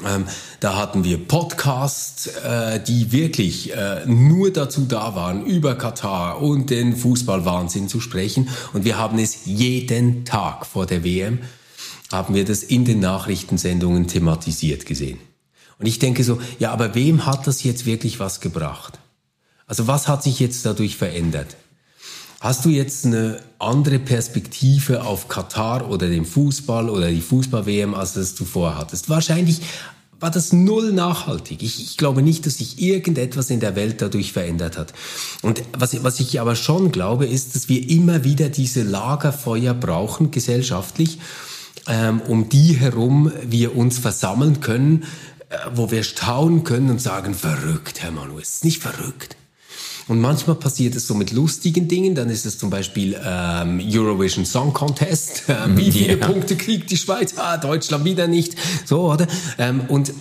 Ähm, da hatten wir Podcasts, äh, die wirklich äh, nur dazu da waren, über Katar und den Fußballwahnsinn zu sprechen. Und wir haben es jeden Tag vor der WM, haben wir das in den Nachrichtensendungen thematisiert gesehen. Und ich denke so, ja, aber wem hat das jetzt wirklich was gebracht? Also was hat sich jetzt dadurch verändert? Hast du jetzt eine andere Perspektive auf Katar oder den Fußball oder die Fußball-WM, als das du vorhattest? Wahrscheinlich war das null nachhaltig. Ich, ich glaube nicht, dass sich irgendetwas in der Welt dadurch verändert hat. Und was, was ich aber schon glaube, ist, dass wir immer wieder diese Lagerfeuer brauchen, gesellschaftlich, ähm, um die herum wir uns versammeln können, äh, wo wir staunen können und sagen, verrückt, Herr Manu, ist nicht verrückt? Und manchmal passiert es so mit lustigen Dingen. Dann ist es zum Beispiel ähm, Eurovision Song Contest. Äh, wie viele yeah. Punkte kriegt die Schweiz? Ah, Deutschland wieder nicht. So, oder? Ähm, und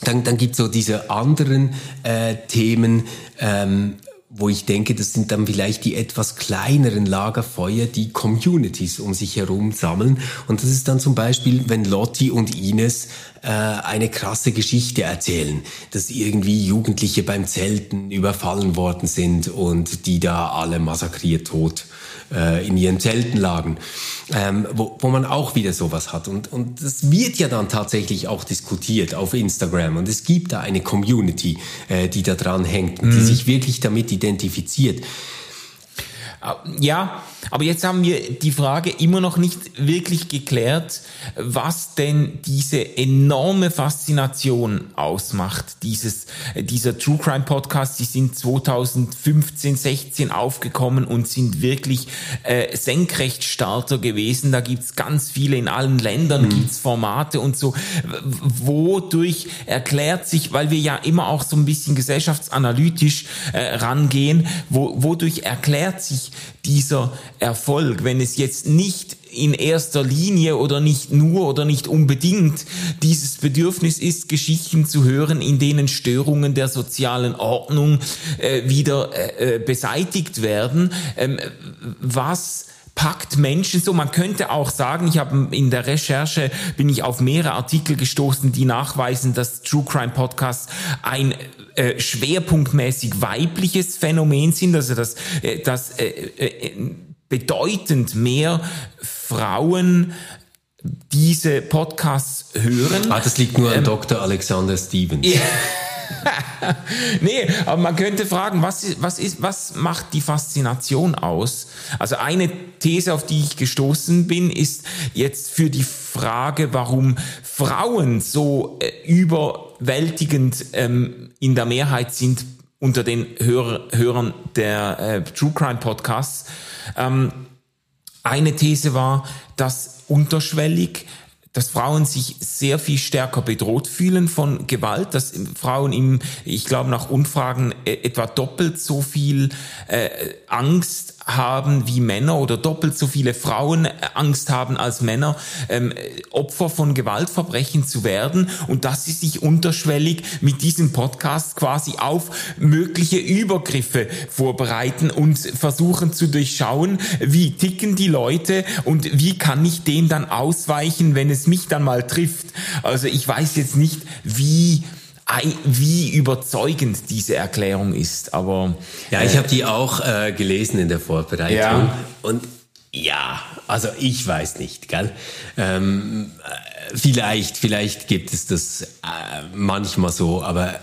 dann, dann gibt es so diese anderen äh, Themen, ähm, wo ich denke, das sind dann vielleicht die etwas kleineren Lagerfeuer, die Communities um sich herum sammeln. Und das ist dann zum Beispiel, wenn Lotti und Ines äh, eine krasse Geschichte erzählen, dass irgendwie Jugendliche beim Zelten überfallen worden sind und die da alle massakriert tot äh, in ihren Zelten lagen, ähm, wo, wo man auch wieder sowas hat. Und, und das wird ja dann tatsächlich auch diskutiert auf Instagram. Und es gibt da eine Community, äh, die da dran hängt und mhm. die sich wirklich damit identifiziert. Ja, aber jetzt haben wir die Frage immer noch nicht wirklich geklärt, was denn diese enorme Faszination ausmacht. Dieses, dieser True Crime Podcast, die sind 2015, 16 aufgekommen und sind wirklich äh, Senkrechtstarter gewesen. Da gibt's ganz viele in allen Ländern, mhm. gibt's Formate und so. Wodurch erklärt sich, weil wir ja immer auch so ein bisschen gesellschaftsanalytisch äh, rangehen, wo, wodurch erklärt sich dieser Erfolg, wenn es jetzt nicht in erster Linie oder nicht nur oder nicht unbedingt dieses Bedürfnis ist, Geschichten zu hören, in denen Störungen der sozialen Ordnung äh, wieder äh, äh beseitigt werden. Ähm, was packt Menschen so. Man könnte auch sagen, ich habe in der Recherche bin ich auf mehrere Artikel gestoßen, die nachweisen, dass True Crime Podcasts ein äh, schwerpunktmäßig weibliches Phänomen sind, also dass, äh, dass äh, äh, bedeutend mehr Frauen diese Podcasts hören. Ah, das liegt nur an ähm, Dr. Alexander Stevens. nee, aber man könnte fragen, was, ist, was, ist, was macht die Faszination aus? Also eine These, auf die ich gestoßen bin, ist jetzt für die Frage, warum Frauen so äh, überwältigend ähm, in der Mehrheit sind unter den Hörer, Hörern der äh, True Crime Podcasts. Ähm, eine These war, dass unterschwellig dass Frauen sich sehr viel stärker bedroht fühlen von Gewalt, dass Frauen im, ich glaube nach Umfragen äh, etwa doppelt so viel äh, Angst haben wie Männer oder doppelt so viele Frauen Angst haben als Männer, ähm, Opfer von Gewaltverbrechen zu werden und dass sie sich unterschwellig mit diesem Podcast quasi auf mögliche Übergriffe vorbereiten und versuchen zu durchschauen, wie ticken die Leute und wie kann ich dem dann ausweichen, wenn es mich dann mal trifft. Also ich weiß jetzt nicht, wie wie überzeugend diese Erklärung ist. Aber ja, ich äh, habe die auch äh, gelesen in der Vorbereitung ja. und ja, also ich weiß nicht, gell? Ähm, äh, vielleicht, vielleicht gibt es das äh, manchmal so, aber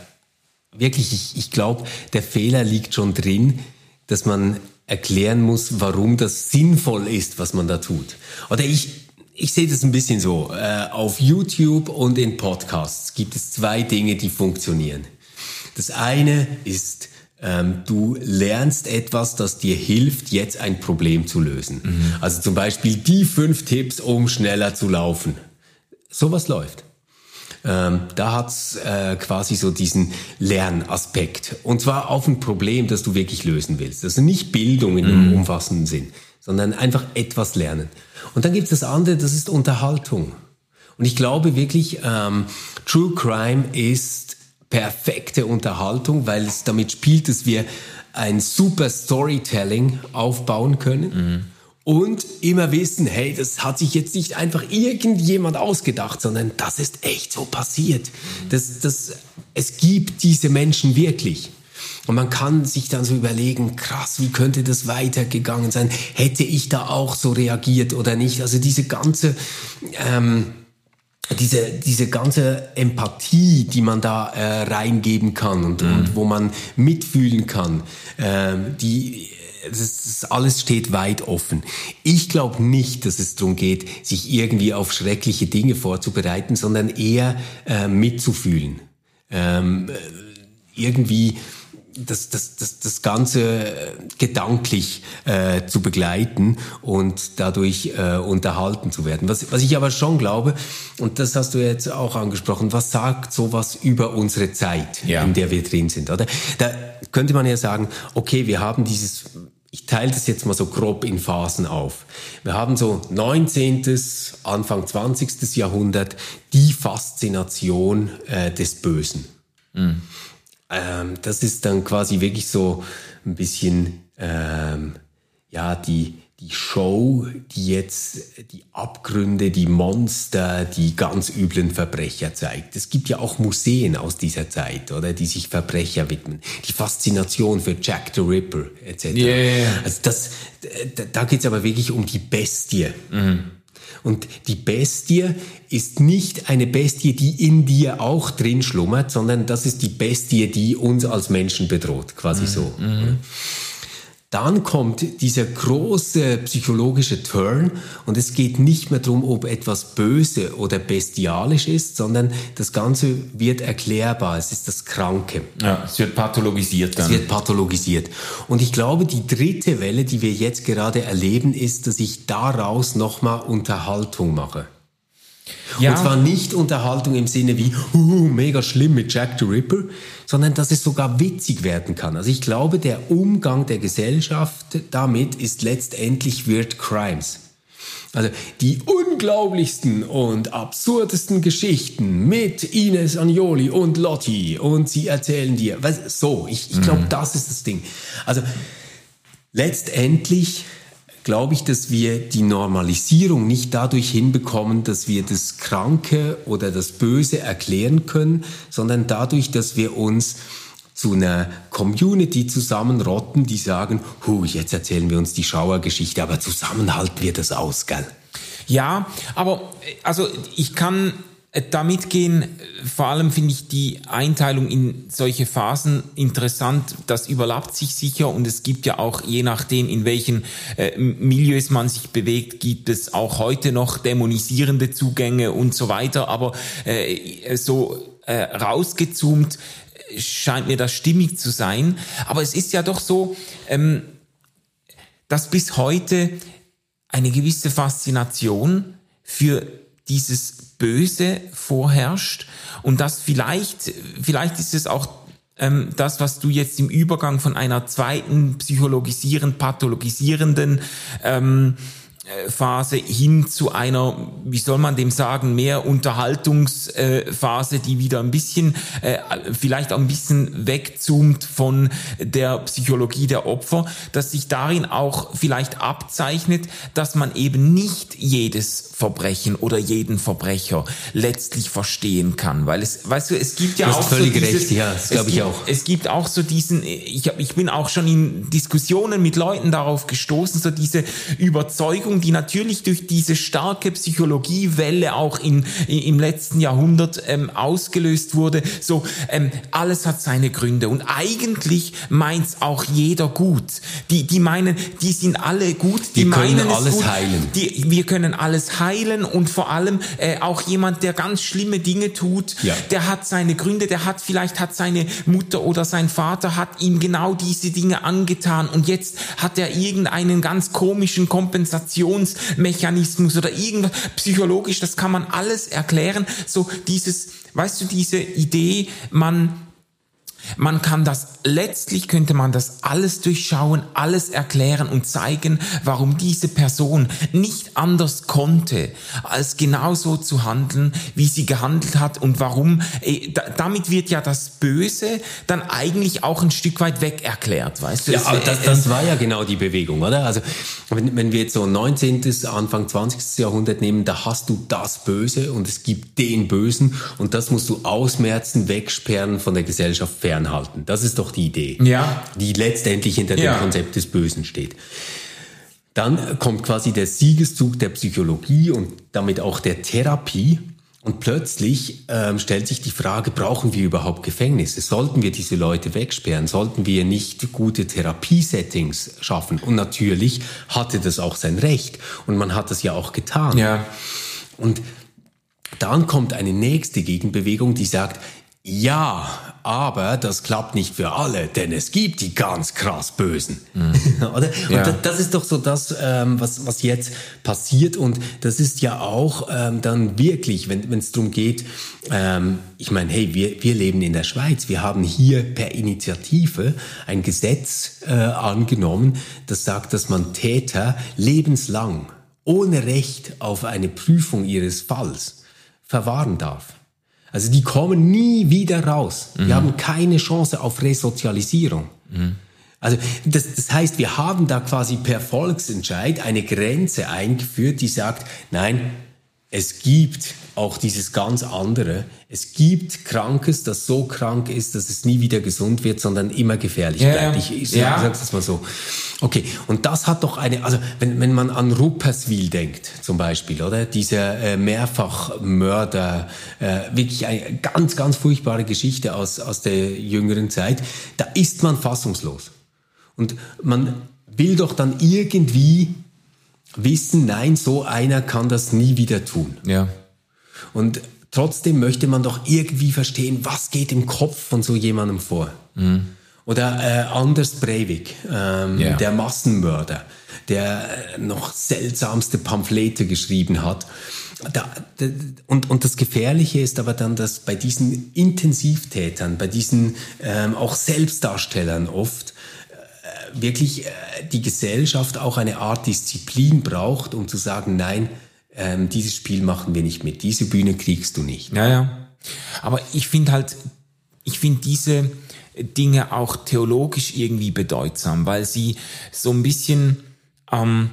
wirklich, ich, ich glaube, der Fehler liegt schon drin, dass man erklären muss, warum das sinnvoll ist, was man da tut. Oder ich, ich sehe das ein bisschen so. Äh, auf YouTube und in Podcasts gibt es zwei Dinge, die funktionieren. Das eine ist, ähm, du lernst etwas, das dir hilft, jetzt ein Problem zu lösen. Mhm. Also zum Beispiel die fünf Tipps, um schneller zu laufen. Sowas läuft. Ähm, da hat's äh, quasi so diesen Lernaspekt. Und zwar auf ein Problem, das du wirklich lösen willst. Also nicht Bildung in einem mhm. umfassenden Sinn, sondern einfach etwas lernen. Und dann gibt es das andere, das ist Unterhaltung. Und ich glaube wirklich, ähm, True Crime ist perfekte Unterhaltung, weil es damit spielt, dass wir ein super Storytelling aufbauen können. Mhm. Und immer wissen, hey, das hat sich jetzt nicht einfach irgendjemand ausgedacht, sondern das ist echt so passiert. Mhm. Das, das, es gibt diese Menschen wirklich. Und man kann sich dann so überlegen, krass, wie könnte das weitergegangen sein? Hätte ich da auch so reagiert oder nicht? Also diese ganze, ähm, diese, diese ganze Empathie, die man da äh, reingeben kann und, mhm. und wo man mitfühlen kann, äh, die, das, das alles steht weit offen. Ich glaube nicht, dass es darum geht, sich irgendwie auf schreckliche Dinge vorzubereiten, sondern eher äh, mitzufühlen. Ähm, irgendwie das, das, das, das Ganze äh, gedanklich äh, zu begleiten und dadurch äh, unterhalten zu werden. Was, was ich aber schon glaube, und das hast du jetzt auch angesprochen, was sagt sowas über unsere Zeit, ja. in der wir drin sind, oder? Da könnte man ja sagen, okay, wir haben dieses ich teile das jetzt mal so grob in Phasen auf. Wir haben so 19., Anfang 20. Jahrhundert die Faszination äh, des Bösen. Mhm. Ähm, das ist dann quasi wirklich so ein bisschen, ähm, ja, die, die Show, die jetzt die Abgründe, die Monster, die ganz üblen Verbrecher zeigt. Es gibt ja auch Museen aus dieser Zeit, oder, die sich Verbrecher widmen. Die Faszination für Jack the Ripper etc. Yeah. Also das, da, da geht es aber wirklich um die Bestie. Mhm. Und die Bestie ist nicht eine Bestie, die in dir auch drin schlummert, sondern das ist die Bestie, die uns als Menschen bedroht, quasi mhm. so. Mhm. Dann kommt dieser große psychologische Turn und es geht nicht mehr darum, ob etwas böse oder bestialisch ist, sondern das Ganze wird erklärbar. Es ist das Kranke. Ja, es wird pathologisiert dann. Es wird pathologisiert. Und ich glaube, die dritte Welle, die wir jetzt gerade erleben, ist, dass ich daraus nochmal Unterhaltung mache. Ja. Und zwar nicht Unterhaltung im Sinne wie, uh, mega schlimm mit Jack the Ripper, sondern dass es sogar witzig werden kann. Also ich glaube, der Umgang der Gesellschaft damit ist letztendlich Weird Crimes. Also die unglaublichsten und absurdesten Geschichten mit Ines Agnoli und Lotti und sie erzählen dir, was, so, ich, ich glaube, mhm. das ist das Ding. Also letztendlich glaube ich, dass wir die Normalisierung nicht dadurch hinbekommen, dass wir das Kranke oder das Böse erklären können, sondern dadurch, dass wir uns zu einer Community zusammenrotten, die sagen, hu, jetzt erzählen wir uns die Schauergeschichte, aber zusammen halten wir das aus, gell? Ja, aber also ich kann damit gehen, vor allem finde ich die Einteilung in solche Phasen interessant. Das überlappt sich sicher und es gibt ja auch, je nachdem, in welchen äh, Milieus man sich bewegt, gibt es auch heute noch dämonisierende Zugänge und so weiter. Aber äh, so äh, rausgezoomt scheint mir das stimmig zu sein. Aber es ist ja doch so, ähm, dass bis heute eine gewisse Faszination für dieses Böse vorherrscht. Und dass vielleicht, vielleicht ist es auch ähm, das, was du jetzt im Übergang von einer zweiten psychologisierend, pathologisierenden ähm, Phase hin zu einer, wie soll man dem sagen, mehr Unterhaltungsphase, die wieder ein bisschen, äh, vielleicht auch ein bisschen wegzoomt von der Psychologie der Opfer, dass sich darin auch vielleicht abzeichnet, dass man eben nicht jedes Verbrechen oder jeden Verbrecher letztlich verstehen kann, weil es, weißt du, es gibt ja auch so dieses, recht, ja, das glaube ich auch. Es gibt auch so diesen, ich, hab, ich bin auch schon in Diskussionen mit Leuten darauf gestoßen, so diese Überzeugung, die natürlich durch diese starke Psychologiewelle auch in, im letzten Jahrhundert ähm, ausgelöst wurde. So, ähm, alles hat seine Gründe und eigentlich meint's auch jeder gut. Die, die meinen, die sind alle gut, die, meinen können alles gut. heilen. Die, wir können alles heilen und vor allem äh, auch jemand, der ganz schlimme Dinge tut, ja. der hat seine Gründe, der hat vielleicht hat seine Mutter oder sein Vater hat ihm genau diese Dinge angetan und jetzt hat er irgendeinen ganz komischen Kompensations Reaktionsmechanismus oder irgendwas psychologisch, das kann man alles erklären. So dieses, weißt du, diese Idee, man man kann das, letztlich könnte man das alles durchschauen, alles erklären und zeigen, warum diese Person nicht anders konnte, als genauso zu handeln, wie sie gehandelt hat und warum, äh, damit wird ja das Böse dann eigentlich auch ein Stück weit weg erklärt, weißt du? Ja, aber das, das war ja genau die Bewegung, oder? Also, wenn, wenn wir jetzt so 19., Anfang 20. Jahrhundert nehmen, da hast du das Böse und es gibt den Bösen und das musst du ausmerzen, wegsperren, von der Gesellschaft fern fernhalten. Das ist doch die Idee, ja. die letztendlich hinter ja. dem Konzept des Bösen steht. Dann kommt quasi der Siegeszug der Psychologie und damit auch der Therapie. Und plötzlich ähm, stellt sich die Frage, brauchen wir überhaupt Gefängnisse? Sollten wir diese Leute wegsperren? Sollten wir nicht gute Therapiesettings schaffen? Und natürlich hatte das auch sein Recht. Und man hat das ja auch getan. Ja. Und dann kommt eine nächste Gegenbewegung, die sagt, ja, aber das klappt nicht für alle, denn es gibt die ganz krass Bösen. Mhm. Oder? Ja. Und das ist doch so das, ähm, was, was jetzt passiert. Und das ist ja auch ähm, dann wirklich, wenn es darum geht, ähm, ich meine, hey, wir, wir leben in der Schweiz. Wir haben hier per Initiative ein Gesetz äh, angenommen, das sagt, dass man Täter lebenslang ohne Recht auf eine Prüfung ihres Falls verwahren darf. Also die kommen nie wieder raus. Mhm. Die haben keine Chance auf Resozialisierung. Mhm. Also das, das heißt, wir haben da quasi per Volksentscheid eine Grenze eingeführt, die sagt, nein, es gibt auch dieses ganz andere. Es gibt Krankes, das so krank ist, dass es nie wieder gesund wird, sondern immer gefährlich ja, bleibt. Ich, ich ja. sage es mal so. Okay, und das hat doch eine, also wenn, wenn man an Rupperswil denkt zum Beispiel, oder? Dieser äh, Mehrfachmörder, äh, wirklich eine ganz, ganz furchtbare Geschichte aus, aus der jüngeren Zeit, da ist man fassungslos. Und man will doch dann irgendwie wissen, nein, so einer kann das nie wieder tun. Ja. Und trotzdem möchte man doch irgendwie verstehen, was geht im Kopf von so jemandem vor. Mhm. Oder äh, Anders Breivik, ähm, yeah. der Massenmörder, der äh, noch seltsamste Pamphlete geschrieben hat. Da, da, und, und das Gefährliche ist aber dann, dass bei diesen Intensivtätern, bei diesen ähm, auch Selbstdarstellern oft wirklich äh, die Gesellschaft auch eine Art Disziplin braucht, um zu sagen, nein, ähm, dieses Spiel machen wir nicht mit, diese Bühne kriegst du nicht. Ja. Aber ich finde halt, ich finde diese Dinge auch theologisch irgendwie bedeutsam, weil sie so ein bisschen ähm,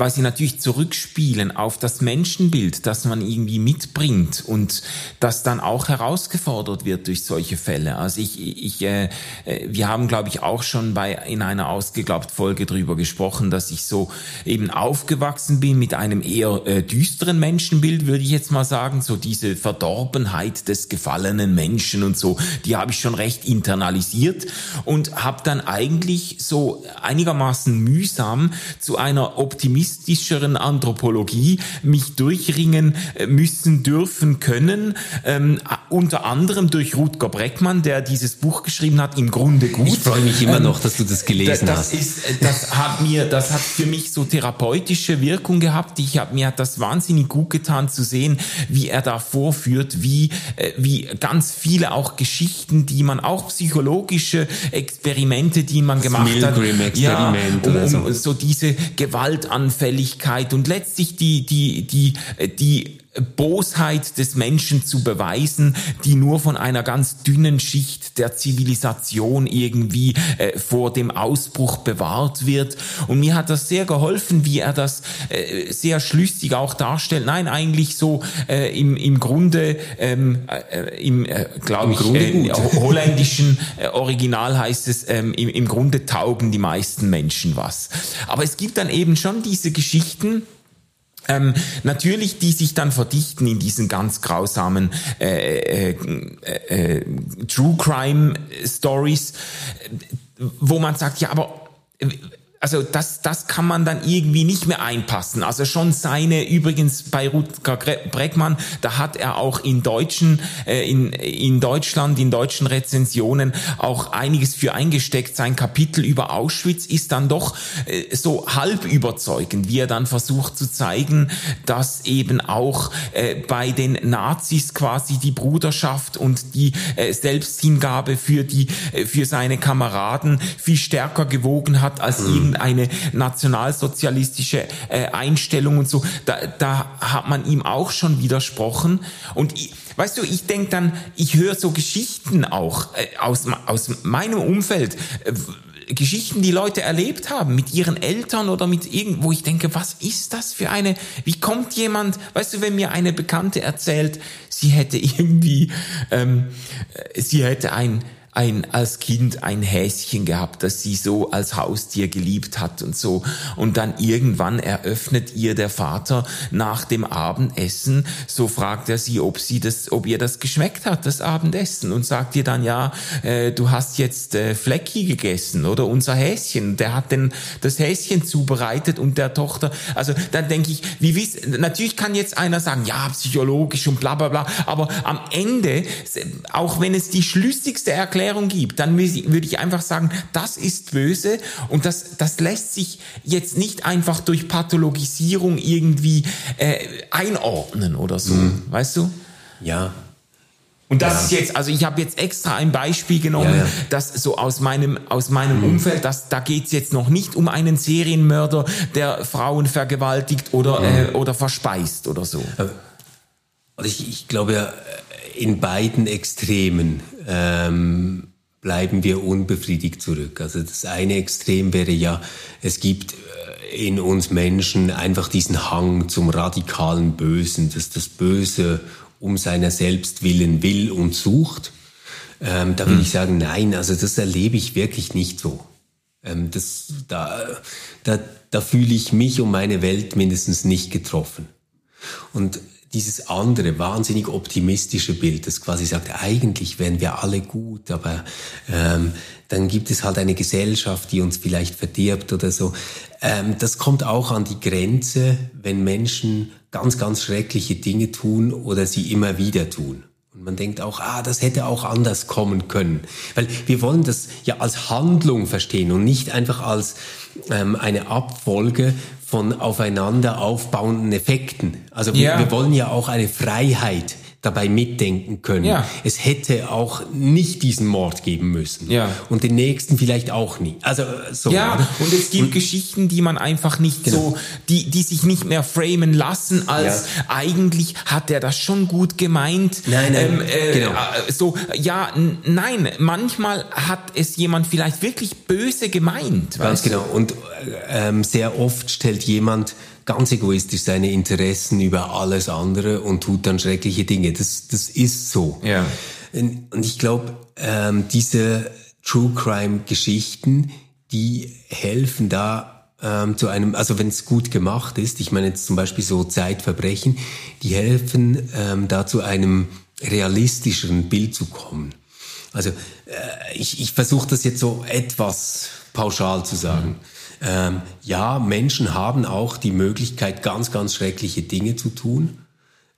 weil sie natürlich zurückspielen auf das Menschenbild, das man irgendwie mitbringt und das dann auch herausgefordert wird durch solche Fälle. Also ich, ich äh, äh wir haben, glaube ich, auch schon bei in einer ausgeglaubt Folge drüber gesprochen, dass ich so eben aufgewachsen bin mit einem eher äh, düsteren Menschenbild, würde ich jetzt mal sagen, so diese Verdorbenheit des gefallenen Menschen und so, die habe ich schon recht internalisiert und habe dann eigentlich so einigermaßen mühsam zu einer Optimismus juristischeren Anthropologie mich durchringen äh, müssen, dürfen, können. Ähm, unter anderem durch Rutger Breckmann, der dieses Buch geschrieben hat, im Grunde gut. Ich freue mich immer ähm, noch, dass du das gelesen das hast. Ist, äh, das hat mir, das hat für mich so therapeutische Wirkung gehabt. Ich habe mir hat das wahnsinnig gut getan zu sehen, wie er da vorführt, wie, äh, wie ganz viele auch Geschichten, die man auch psychologische Experimente, die man gemacht hat, ja, um, um so. so diese Gewaltanfälligkeit und letztlich die, die, die, die Bosheit des Menschen zu beweisen, die nur von einer ganz dünnen Schicht der Zivilisation irgendwie äh, vor dem Ausbruch bewahrt wird. Und mir hat das sehr geholfen, wie er das äh, sehr schlüssig auch darstellt. Nein, eigentlich so äh, im, im Grunde, ähm, äh, im, äh, glaube ich, äh, holländischen äh, Original heißt es, ähm, im, im Grunde taugen die meisten Menschen was. Aber es gibt dann eben schon diese Geschichten, ähm, natürlich, die sich dann verdichten in diesen ganz grausamen äh, äh, äh, True Crime Stories, wo man sagt, ja, aber also das, das kann man dann irgendwie nicht mehr einpassen. Also schon seine, übrigens bei Rutger Breckmann, da hat er auch in deutschen, äh, in, in Deutschland, in deutschen Rezensionen auch einiges für eingesteckt. Sein Kapitel über Auschwitz ist dann doch äh, so halb überzeugend, wie er dann versucht zu zeigen, dass eben auch äh, bei den Nazis quasi die Bruderschaft und die Selbsthingabe für die, für seine Kameraden viel stärker gewogen hat als mhm irgendeine nationalsozialistische äh, Einstellung und so. Da, da hat man ihm auch schon widersprochen. Und ich, weißt du, ich denke dann, ich höre so Geschichten auch äh, aus, aus meinem Umfeld. Äh, Geschichten, die Leute erlebt haben mit ihren Eltern oder mit irgend, wo ich denke, was ist das für eine, wie kommt jemand, weißt du, wenn mir eine Bekannte erzählt, sie hätte irgendwie, ähm, äh, sie hätte ein, ein, als Kind ein Häschen gehabt, das sie so als Haustier geliebt hat und so. Und dann irgendwann eröffnet ihr der Vater nach dem Abendessen, so fragt er sie, ob sie das, ob ihr das geschmeckt hat, das Abendessen. Und sagt ihr dann, ja, äh, du hast jetzt äh, Flecki gegessen oder unser Häschen. Der hat denn das Häschen zubereitet und der Tochter, also dann denke ich, wie wiss, natürlich kann jetzt einer sagen, ja, psychologisch und bla bla bla, aber am Ende, auch wenn es die schlüssigste Erklärung Erklärung gibt, dann würde ich einfach sagen, das ist böse und das, das lässt sich jetzt nicht einfach durch Pathologisierung irgendwie äh, einordnen oder so, mhm. weißt du? Ja, und das ja. ist jetzt, also ich habe jetzt extra ein Beispiel genommen, ja, ja. das so aus meinem aus meinem mhm. Umfeld, dass da geht's jetzt noch nicht um einen Serienmörder, der Frauen vergewaltigt oder äh, oder verspeist oder so. Also ich, ich glaube ja, in beiden Extremen ähm, bleiben wir unbefriedigt zurück. Also das eine Extrem wäre ja, es gibt äh, in uns Menschen einfach diesen Hang zum radikalen Bösen, dass das Böse um seiner selbst willen will und sucht. Ähm, da würde hm. ich sagen, nein, also das erlebe ich wirklich nicht so. Ähm, das, da, da, da fühle ich mich und meine Welt mindestens nicht getroffen. Und dieses andere, wahnsinnig optimistische Bild, das quasi sagt, eigentlich wären wir alle gut, aber ähm, dann gibt es halt eine Gesellschaft, die uns vielleicht verdirbt oder so. Ähm, das kommt auch an die Grenze, wenn Menschen ganz, ganz schreckliche Dinge tun oder sie immer wieder tun. Und man denkt auch, ah, das hätte auch anders kommen können. Weil wir wollen das ja als Handlung verstehen und nicht einfach als ähm, eine Abfolge von aufeinander aufbauenden Effekten. Also ja. wir, wir wollen ja auch eine Freiheit dabei mitdenken können. Ja. Es hätte auch nicht diesen Mord geben müssen. Ja. Und den nächsten vielleicht auch nicht. Also so. Ja, oder? und es gibt und, Geschichten, die man einfach nicht genau. so, die, die sich nicht mehr framen lassen, als ja. eigentlich hat er das schon gut gemeint. Nein, nein, ähm, äh, genau. Äh, so, ja, nein, manchmal hat es jemand vielleicht wirklich böse gemeint. Ganz genau. Und ähm, sehr oft stellt jemand ganz egoistisch seine Interessen über alles andere und tut dann schreckliche Dinge. Das, das ist so. Ja. Und ich glaube, ähm, diese True Crime Geschichten, die helfen da ähm, zu einem, also wenn es gut gemacht ist, ich meine jetzt zum Beispiel so Zeitverbrechen, die helfen ähm, da zu einem realistischeren Bild zu kommen. Also äh, ich, ich versuche das jetzt so etwas pauschal zu sagen. Mhm ähm, ja, Menschen haben auch die Möglichkeit, ganz, ganz schreckliche Dinge zu tun,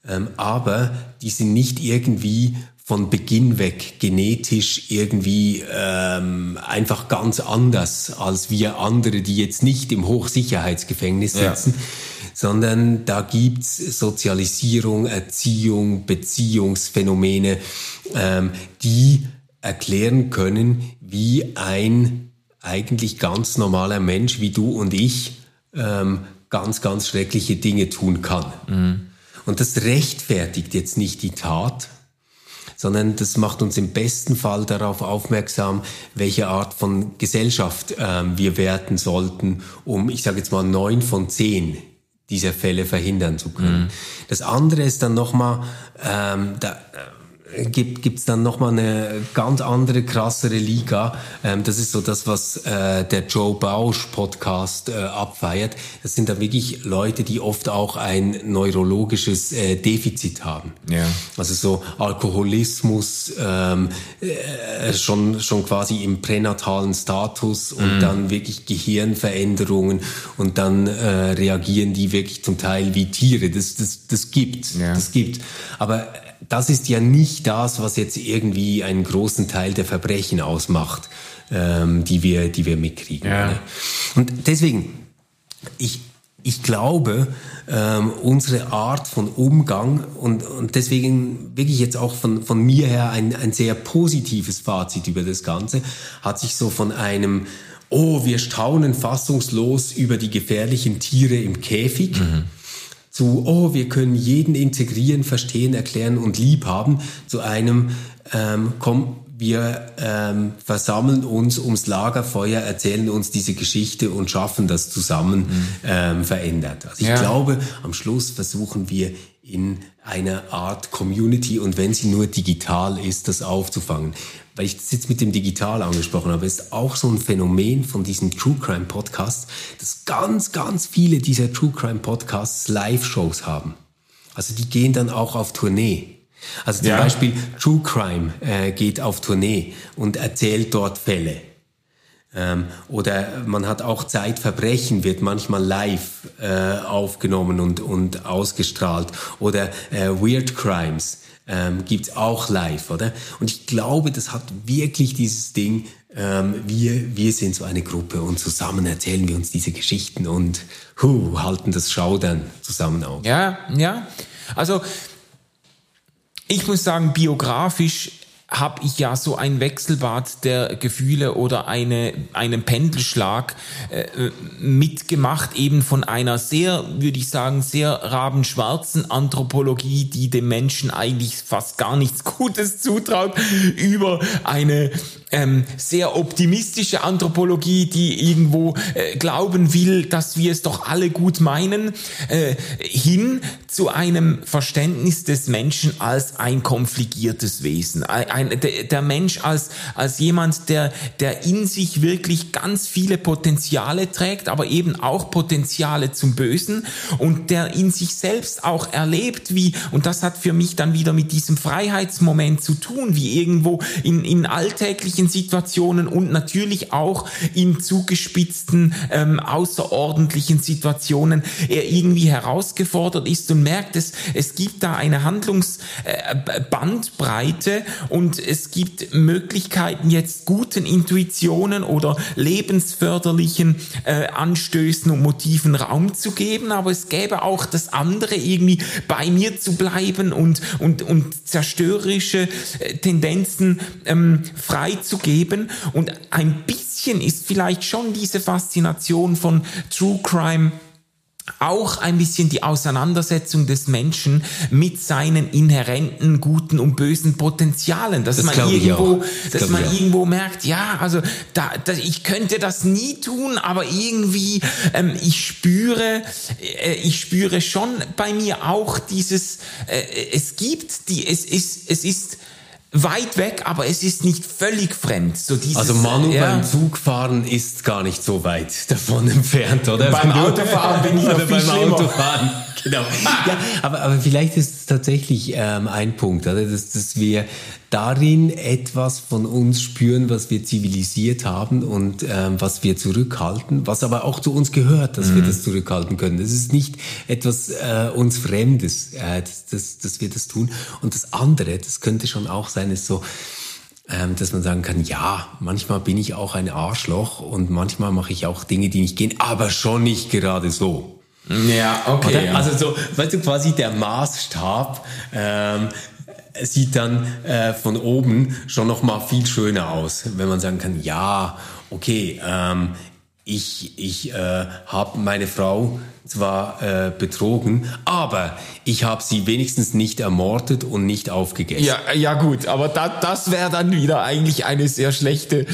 ähm, aber die sind nicht irgendwie von Beginn weg genetisch irgendwie ähm, einfach ganz anders als wir andere, die jetzt nicht im Hochsicherheitsgefängnis sitzen, ja. sondern da gibt's Sozialisierung, Erziehung, Beziehungsphänomene, ähm, die erklären können, wie ein eigentlich ganz normaler Mensch wie du und ich ähm, ganz, ganz schreckliche Dinge tun kann. Mhm. Und das rechtfertigt jetzt nicht die Tat, sondern das macht uns im besten Fall darauf aufmerksam, welche Art von Gesellschaft ähm, wir werten sollten, um, ich sage jetzt mal, neun von zehn dieser Fälle verhindern zu können. Mhm. Das andere ist dann nochmal, ähm, da, gibt gibt's dann noch mal eine ganz andere krassere Liga. Ähm, das ist so das, was äh, der Joe Bausch Podcast äh, abfeiert. Das sind da wirklich Leute, die oft auch ein neurologisches äh, Defizit haben. Ja. Also so Alkoholismus ähm, äh, schon schon quasi im pränatalen Status und mhm. dann wirklich Gehirnveränderungen und dann äh, reagieren die wirklich zum Teil wie Tiere. Das das das gibt, ja. das gibt. Aber das ist ja nicht das, was jetzt irgendwie einen großen Teil der Verbrechen ausmacht, ähm, die wir, die wir mitkriegen. Ja. Ne? Und deswegen, ich, ich glaube, ähm, unsere Art von Umgang und, und deswegen wirklich jetzt auch von, von mir her ein, ein sehr positives Fazit über das Ganze, hat sich so von einem, oh, wir staunen fassungslos über die gefährlichen Tiere im Käfig. Mhm zu, oh, wir können jeden integrieren, verstehen, erklären und lieb haben, zu einem, ähm, komm, wir ähm, versammeln uns ums Lagerfeuer, erzählen uns diese Geschichte und schaffen das zusammen mhm. ähm, verändert. Also ich ja. glaube, am Schluss versuchen wir in einer Art Community und wenn sie nur digital ist, das aufzufangen weil ich das jetzt mit dem Digital angesprochen habe, ist auch so ein Phänomen von diesen True Crime Podcasts, dass ganz, ganz viele dieser True Crime Podcasts Live-Shows haben. Also die gehen dann auch auf Tournee. Also zum ja. Beispiel True Crime äh, geht auf Tournee und erzählt dort Fälle. Ähm, oder man hat auch Zeitverbrechen, wird manchmal live äh, aufgenommen und, und ausgestrahlt. Oder äh, Weird Crimes ähm, gibt auch live, oder? Und ich glaube, das hat wirklich dieses Ding, ähm, wir, wir sind so eine Gruppe und zusammen erzählen wir uns diese Geschichten und hu, halten das Schaudern zusammen auf. Ja, ja. Also ich muss sagen, biografisch habe ich ja so ein Wechselbad der Gefühle oder eine, einen Pendelschlag äh, mitgemacht, eben von einer sehr, würde ich sagen, sehr rabenschwarzen Anthropologie, die dem Menschen eigentlich fast gar nichts Gutes zutraut, über eine ähm, sehr optimistische Anthropologie, die irgendwo äh, glauben will, dass wir es doch alle gut meinen, äh, hin zu einem Verständnis des Menschen als ein konfligiertes Wesen. Ein, ein, der, der Mensch als, als jemand, der, der in sich wirklich ganz viele Potenziale trägt, aber eben auch Potenziale zum Bösen und der in sich selbst auch erlebt, wie, und das hat für mich dann wieder mit diesem Freiheitsmoment zu tun, wie irgendwo in, in alltäglichen Situationen und natürlich auch in zugespitzten, ähm, außerordentlichen Situationen er irgendwie herausgefordert ist und merkt, es, es gibt da eine Handlungsbandbreite äh, und es gibt Möglichkeiten, jetzt guten Intuitionen oder lebensförderlichen äh, Anstößen und Motiven Raum zu geben, aber es gäbe auch das andere, irgendwie bei mir zu bleiben und, und, und zerstörerische äh, Tendenzen ähm, frei zu geben. Und ein bisschen ist vielleicht schon diese Faszination von True Crime auch ein bisschen die Auseinandersetzung des Menschen mit seinen inhärenten guten und bösen Potenzialen, dass das man irgendwo, das dass man irgendwo merkt, ja, also da, da, ich könnte das nie tun, aber irgendwie ähm, ich spüre, äh, ich spüre schon bei mir auch dieses, äh, es gibt die, es ist, es ist weit weg, aber es ist nicht völlig fremd. So dieses, also Manu ja. beim Zugfahren ist gar nicht so weit davon entfernt, oder? Beim Autofahren bin ich noch viel beim schlimmer. Autofahren. genau. Ja, aber, aber vielleicht ist es tatsächlich ähm, ein Punkt, oder? Dass, dass wir darin etwas von uns spüren, was wir zivilisiert haben und ähm, was wir zurückhalten, was aber auch zu uns gehört, dass mhm. wir das zurückhalten können. Das ist nicht etwas äh, uns Fremdes, äh, dass, dass, dass wir das tun. Und das andere, das könnte schon auch sein, ist so, ähm, dass man sagen kann, ja, manchmal bin ich auch ein Arschloch und manchmal mache ich auch Dinge, die nicht gehen, aber schon nicht gerade so. Ja, okay. Ja. Also so, weißt du, quasi der Maßstab ähm, sieht dann äh, von oben schon noch mal viel schöner aus, wenn man sagen kann, ja, okay, ähm, ich, ich äh, habe meine Frau zwar äh, betrogen, aber ich habe sie wenigstens nicht ermordet und nicht aufgegessen. Ja, ja gut, aber da, das wäre dann wieder eigentlich eine sehr schlechte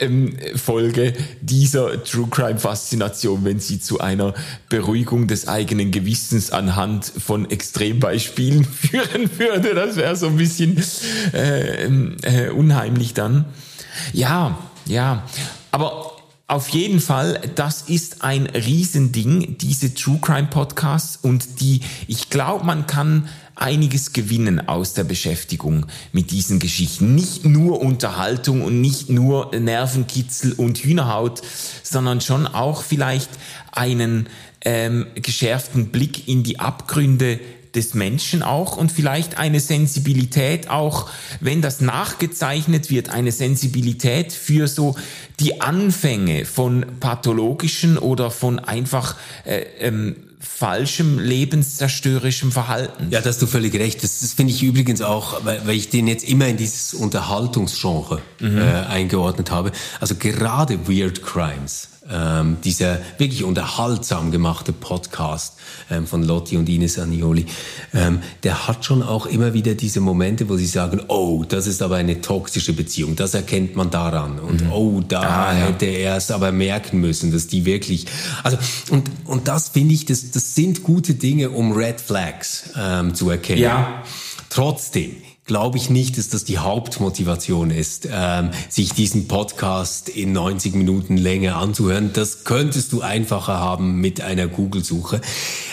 ähm, Folge dieser True Crime Faszination, wenn sie zu einer Beruhigung des eigenen Gewissens anhand von Extrembeispielen führen würde. Das wäre so ein bisschen äh, äh, unheimlich dann. Ja, ja, aber auf jeden Fall, das ist ein Riesending, diese True Crime Podcasts und die, ich glaube, man kann einiges gewinnen aus der Beschäftigung mit diesen Geschichten. Nicht nur Unterhaltung und nicht nur Nervenkitzel und Hühnerhaut, sondern schon auch vielleicht einen ähm, geschärften Blick in die Abgründe des Menschen auch und vielleicht eine Sensibilität auch, wenn das nachgezeichnet wird, eine Sensibilität für so die Anfänge von pathologischen oder von einfach äh, ähm, falschem lebenszerstörerischem Verhalten. Ja, da hast du völlig recht. Das, das finde ich übrigens auch, weil, weil ich den jetzt immer in dieses Unterhaltungsgenre mhm. äh, eingeordnet habe. Also gerade Weird Crimes ähm, dieser wirklich unterhaltsam gemachte Podcast ähm, von Lotti und Ines Anioli, ähm, der hat schon auch immer wieder diese Momente, wo sie sagen, oh, das ist aber eine toxische Beziehung, das erkennt man daran und mhm. oh, da ah, ja. hätte er es aber merken müssen, dass die wirklich, also und und das finde ich, das das sind gute Dinge, um Red Flags ähm, zu erkennen. Ja. Trotzdem glaube ich nicht, dass das die Hauptmotivation ist, ähm, sich diesen Podcast in 90 Minuten Länge anzuhören. Das könntest du einfacher haben mit einer Google-Suche.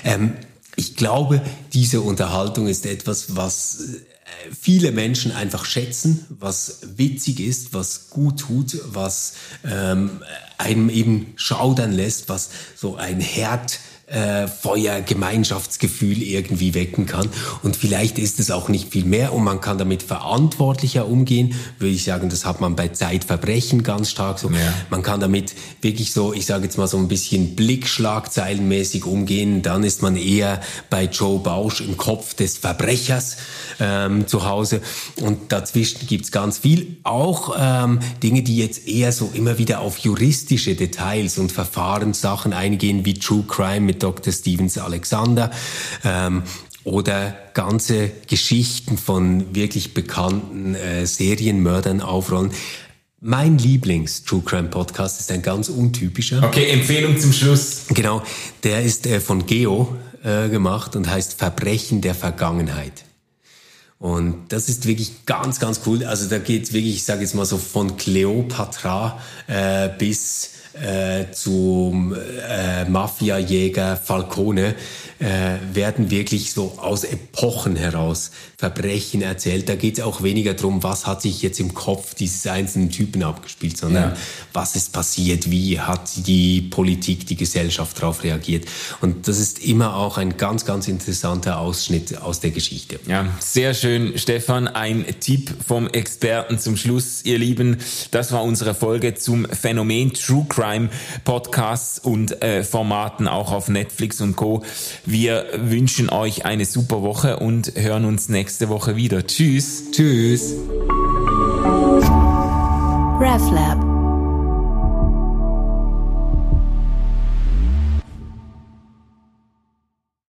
Ähm, ich glaube, diese Unterhaltung ist etwas, was äh, viele Menschen einfach schätzen, was witzig ist, was gut tut, was ähm, einem eben schaudern lässt, was so ein Herd äh, Feuer, Gemeinschaftsgefühl irgendwie wecken kann. Und vielleicht ist es auch nicht viel mehr und man kann damit verantwortlicher umgehen. Würde ich sagen, das hat man bei Zeitverbrechen ganz stark so. Ja. Man kann damit wirklich so, ich sage jetzt mal so ein bisschen Blickschlagzeilenmäßig umgehen. Dann ist man eher bei Joe Bausch im Kopf des Verbrechers ähm, zu Hause. Und dazwischen gibt's ganz viel. Auch ähm, Dinge, die jetzt eher so immer wieder auf juristische Details und Verfahrenssachen eingehen, wie True Crime mit Dr. Stevens Alexander. Ähm, oder ganze Geschichten von wirklich bekannten äh, Serienmördern aufrollen. Mein Lieblings-True Crime Podcast ist ein ganz untypischer. Okay, Empfehlung zum Schluss. Genau, der ist äh, von Geo äh, gemacht und heißt Verbrechen der Vergangenheit. Und das ist wirklich ganz, ganz cool. Also da geht wirklich, ich sage jetzt mal so von Cleopatra äh, bis äh, zum äh, Mafia-Jäger Falcone äh, werden wirklich so aus Epochen heraus Verbrechen erzählt. Da geht es auch weniger darum, was hat sich jetzt im Kopf dieses einzelnen Typen abgespielt, sondern ja. was ist passiert, wie hat die Politik, die Gesellschaft darauf reagiert. Und das ist immer auch ein ganz, ganz interessanter Ausschnitt aus der Geschichte. Ja, sehr schön, Stefan. Ein Tipp vom Experten zum Schluss, ihr Lieben. Das war unsere Folge zum Phänomen True Crime Podcasts und äh, Formaten auch auf Netflix und Co. Wir wünschen euch eine super Woche und hören uns nächste Woche wieder. Tschüss. Tschüss. RefLab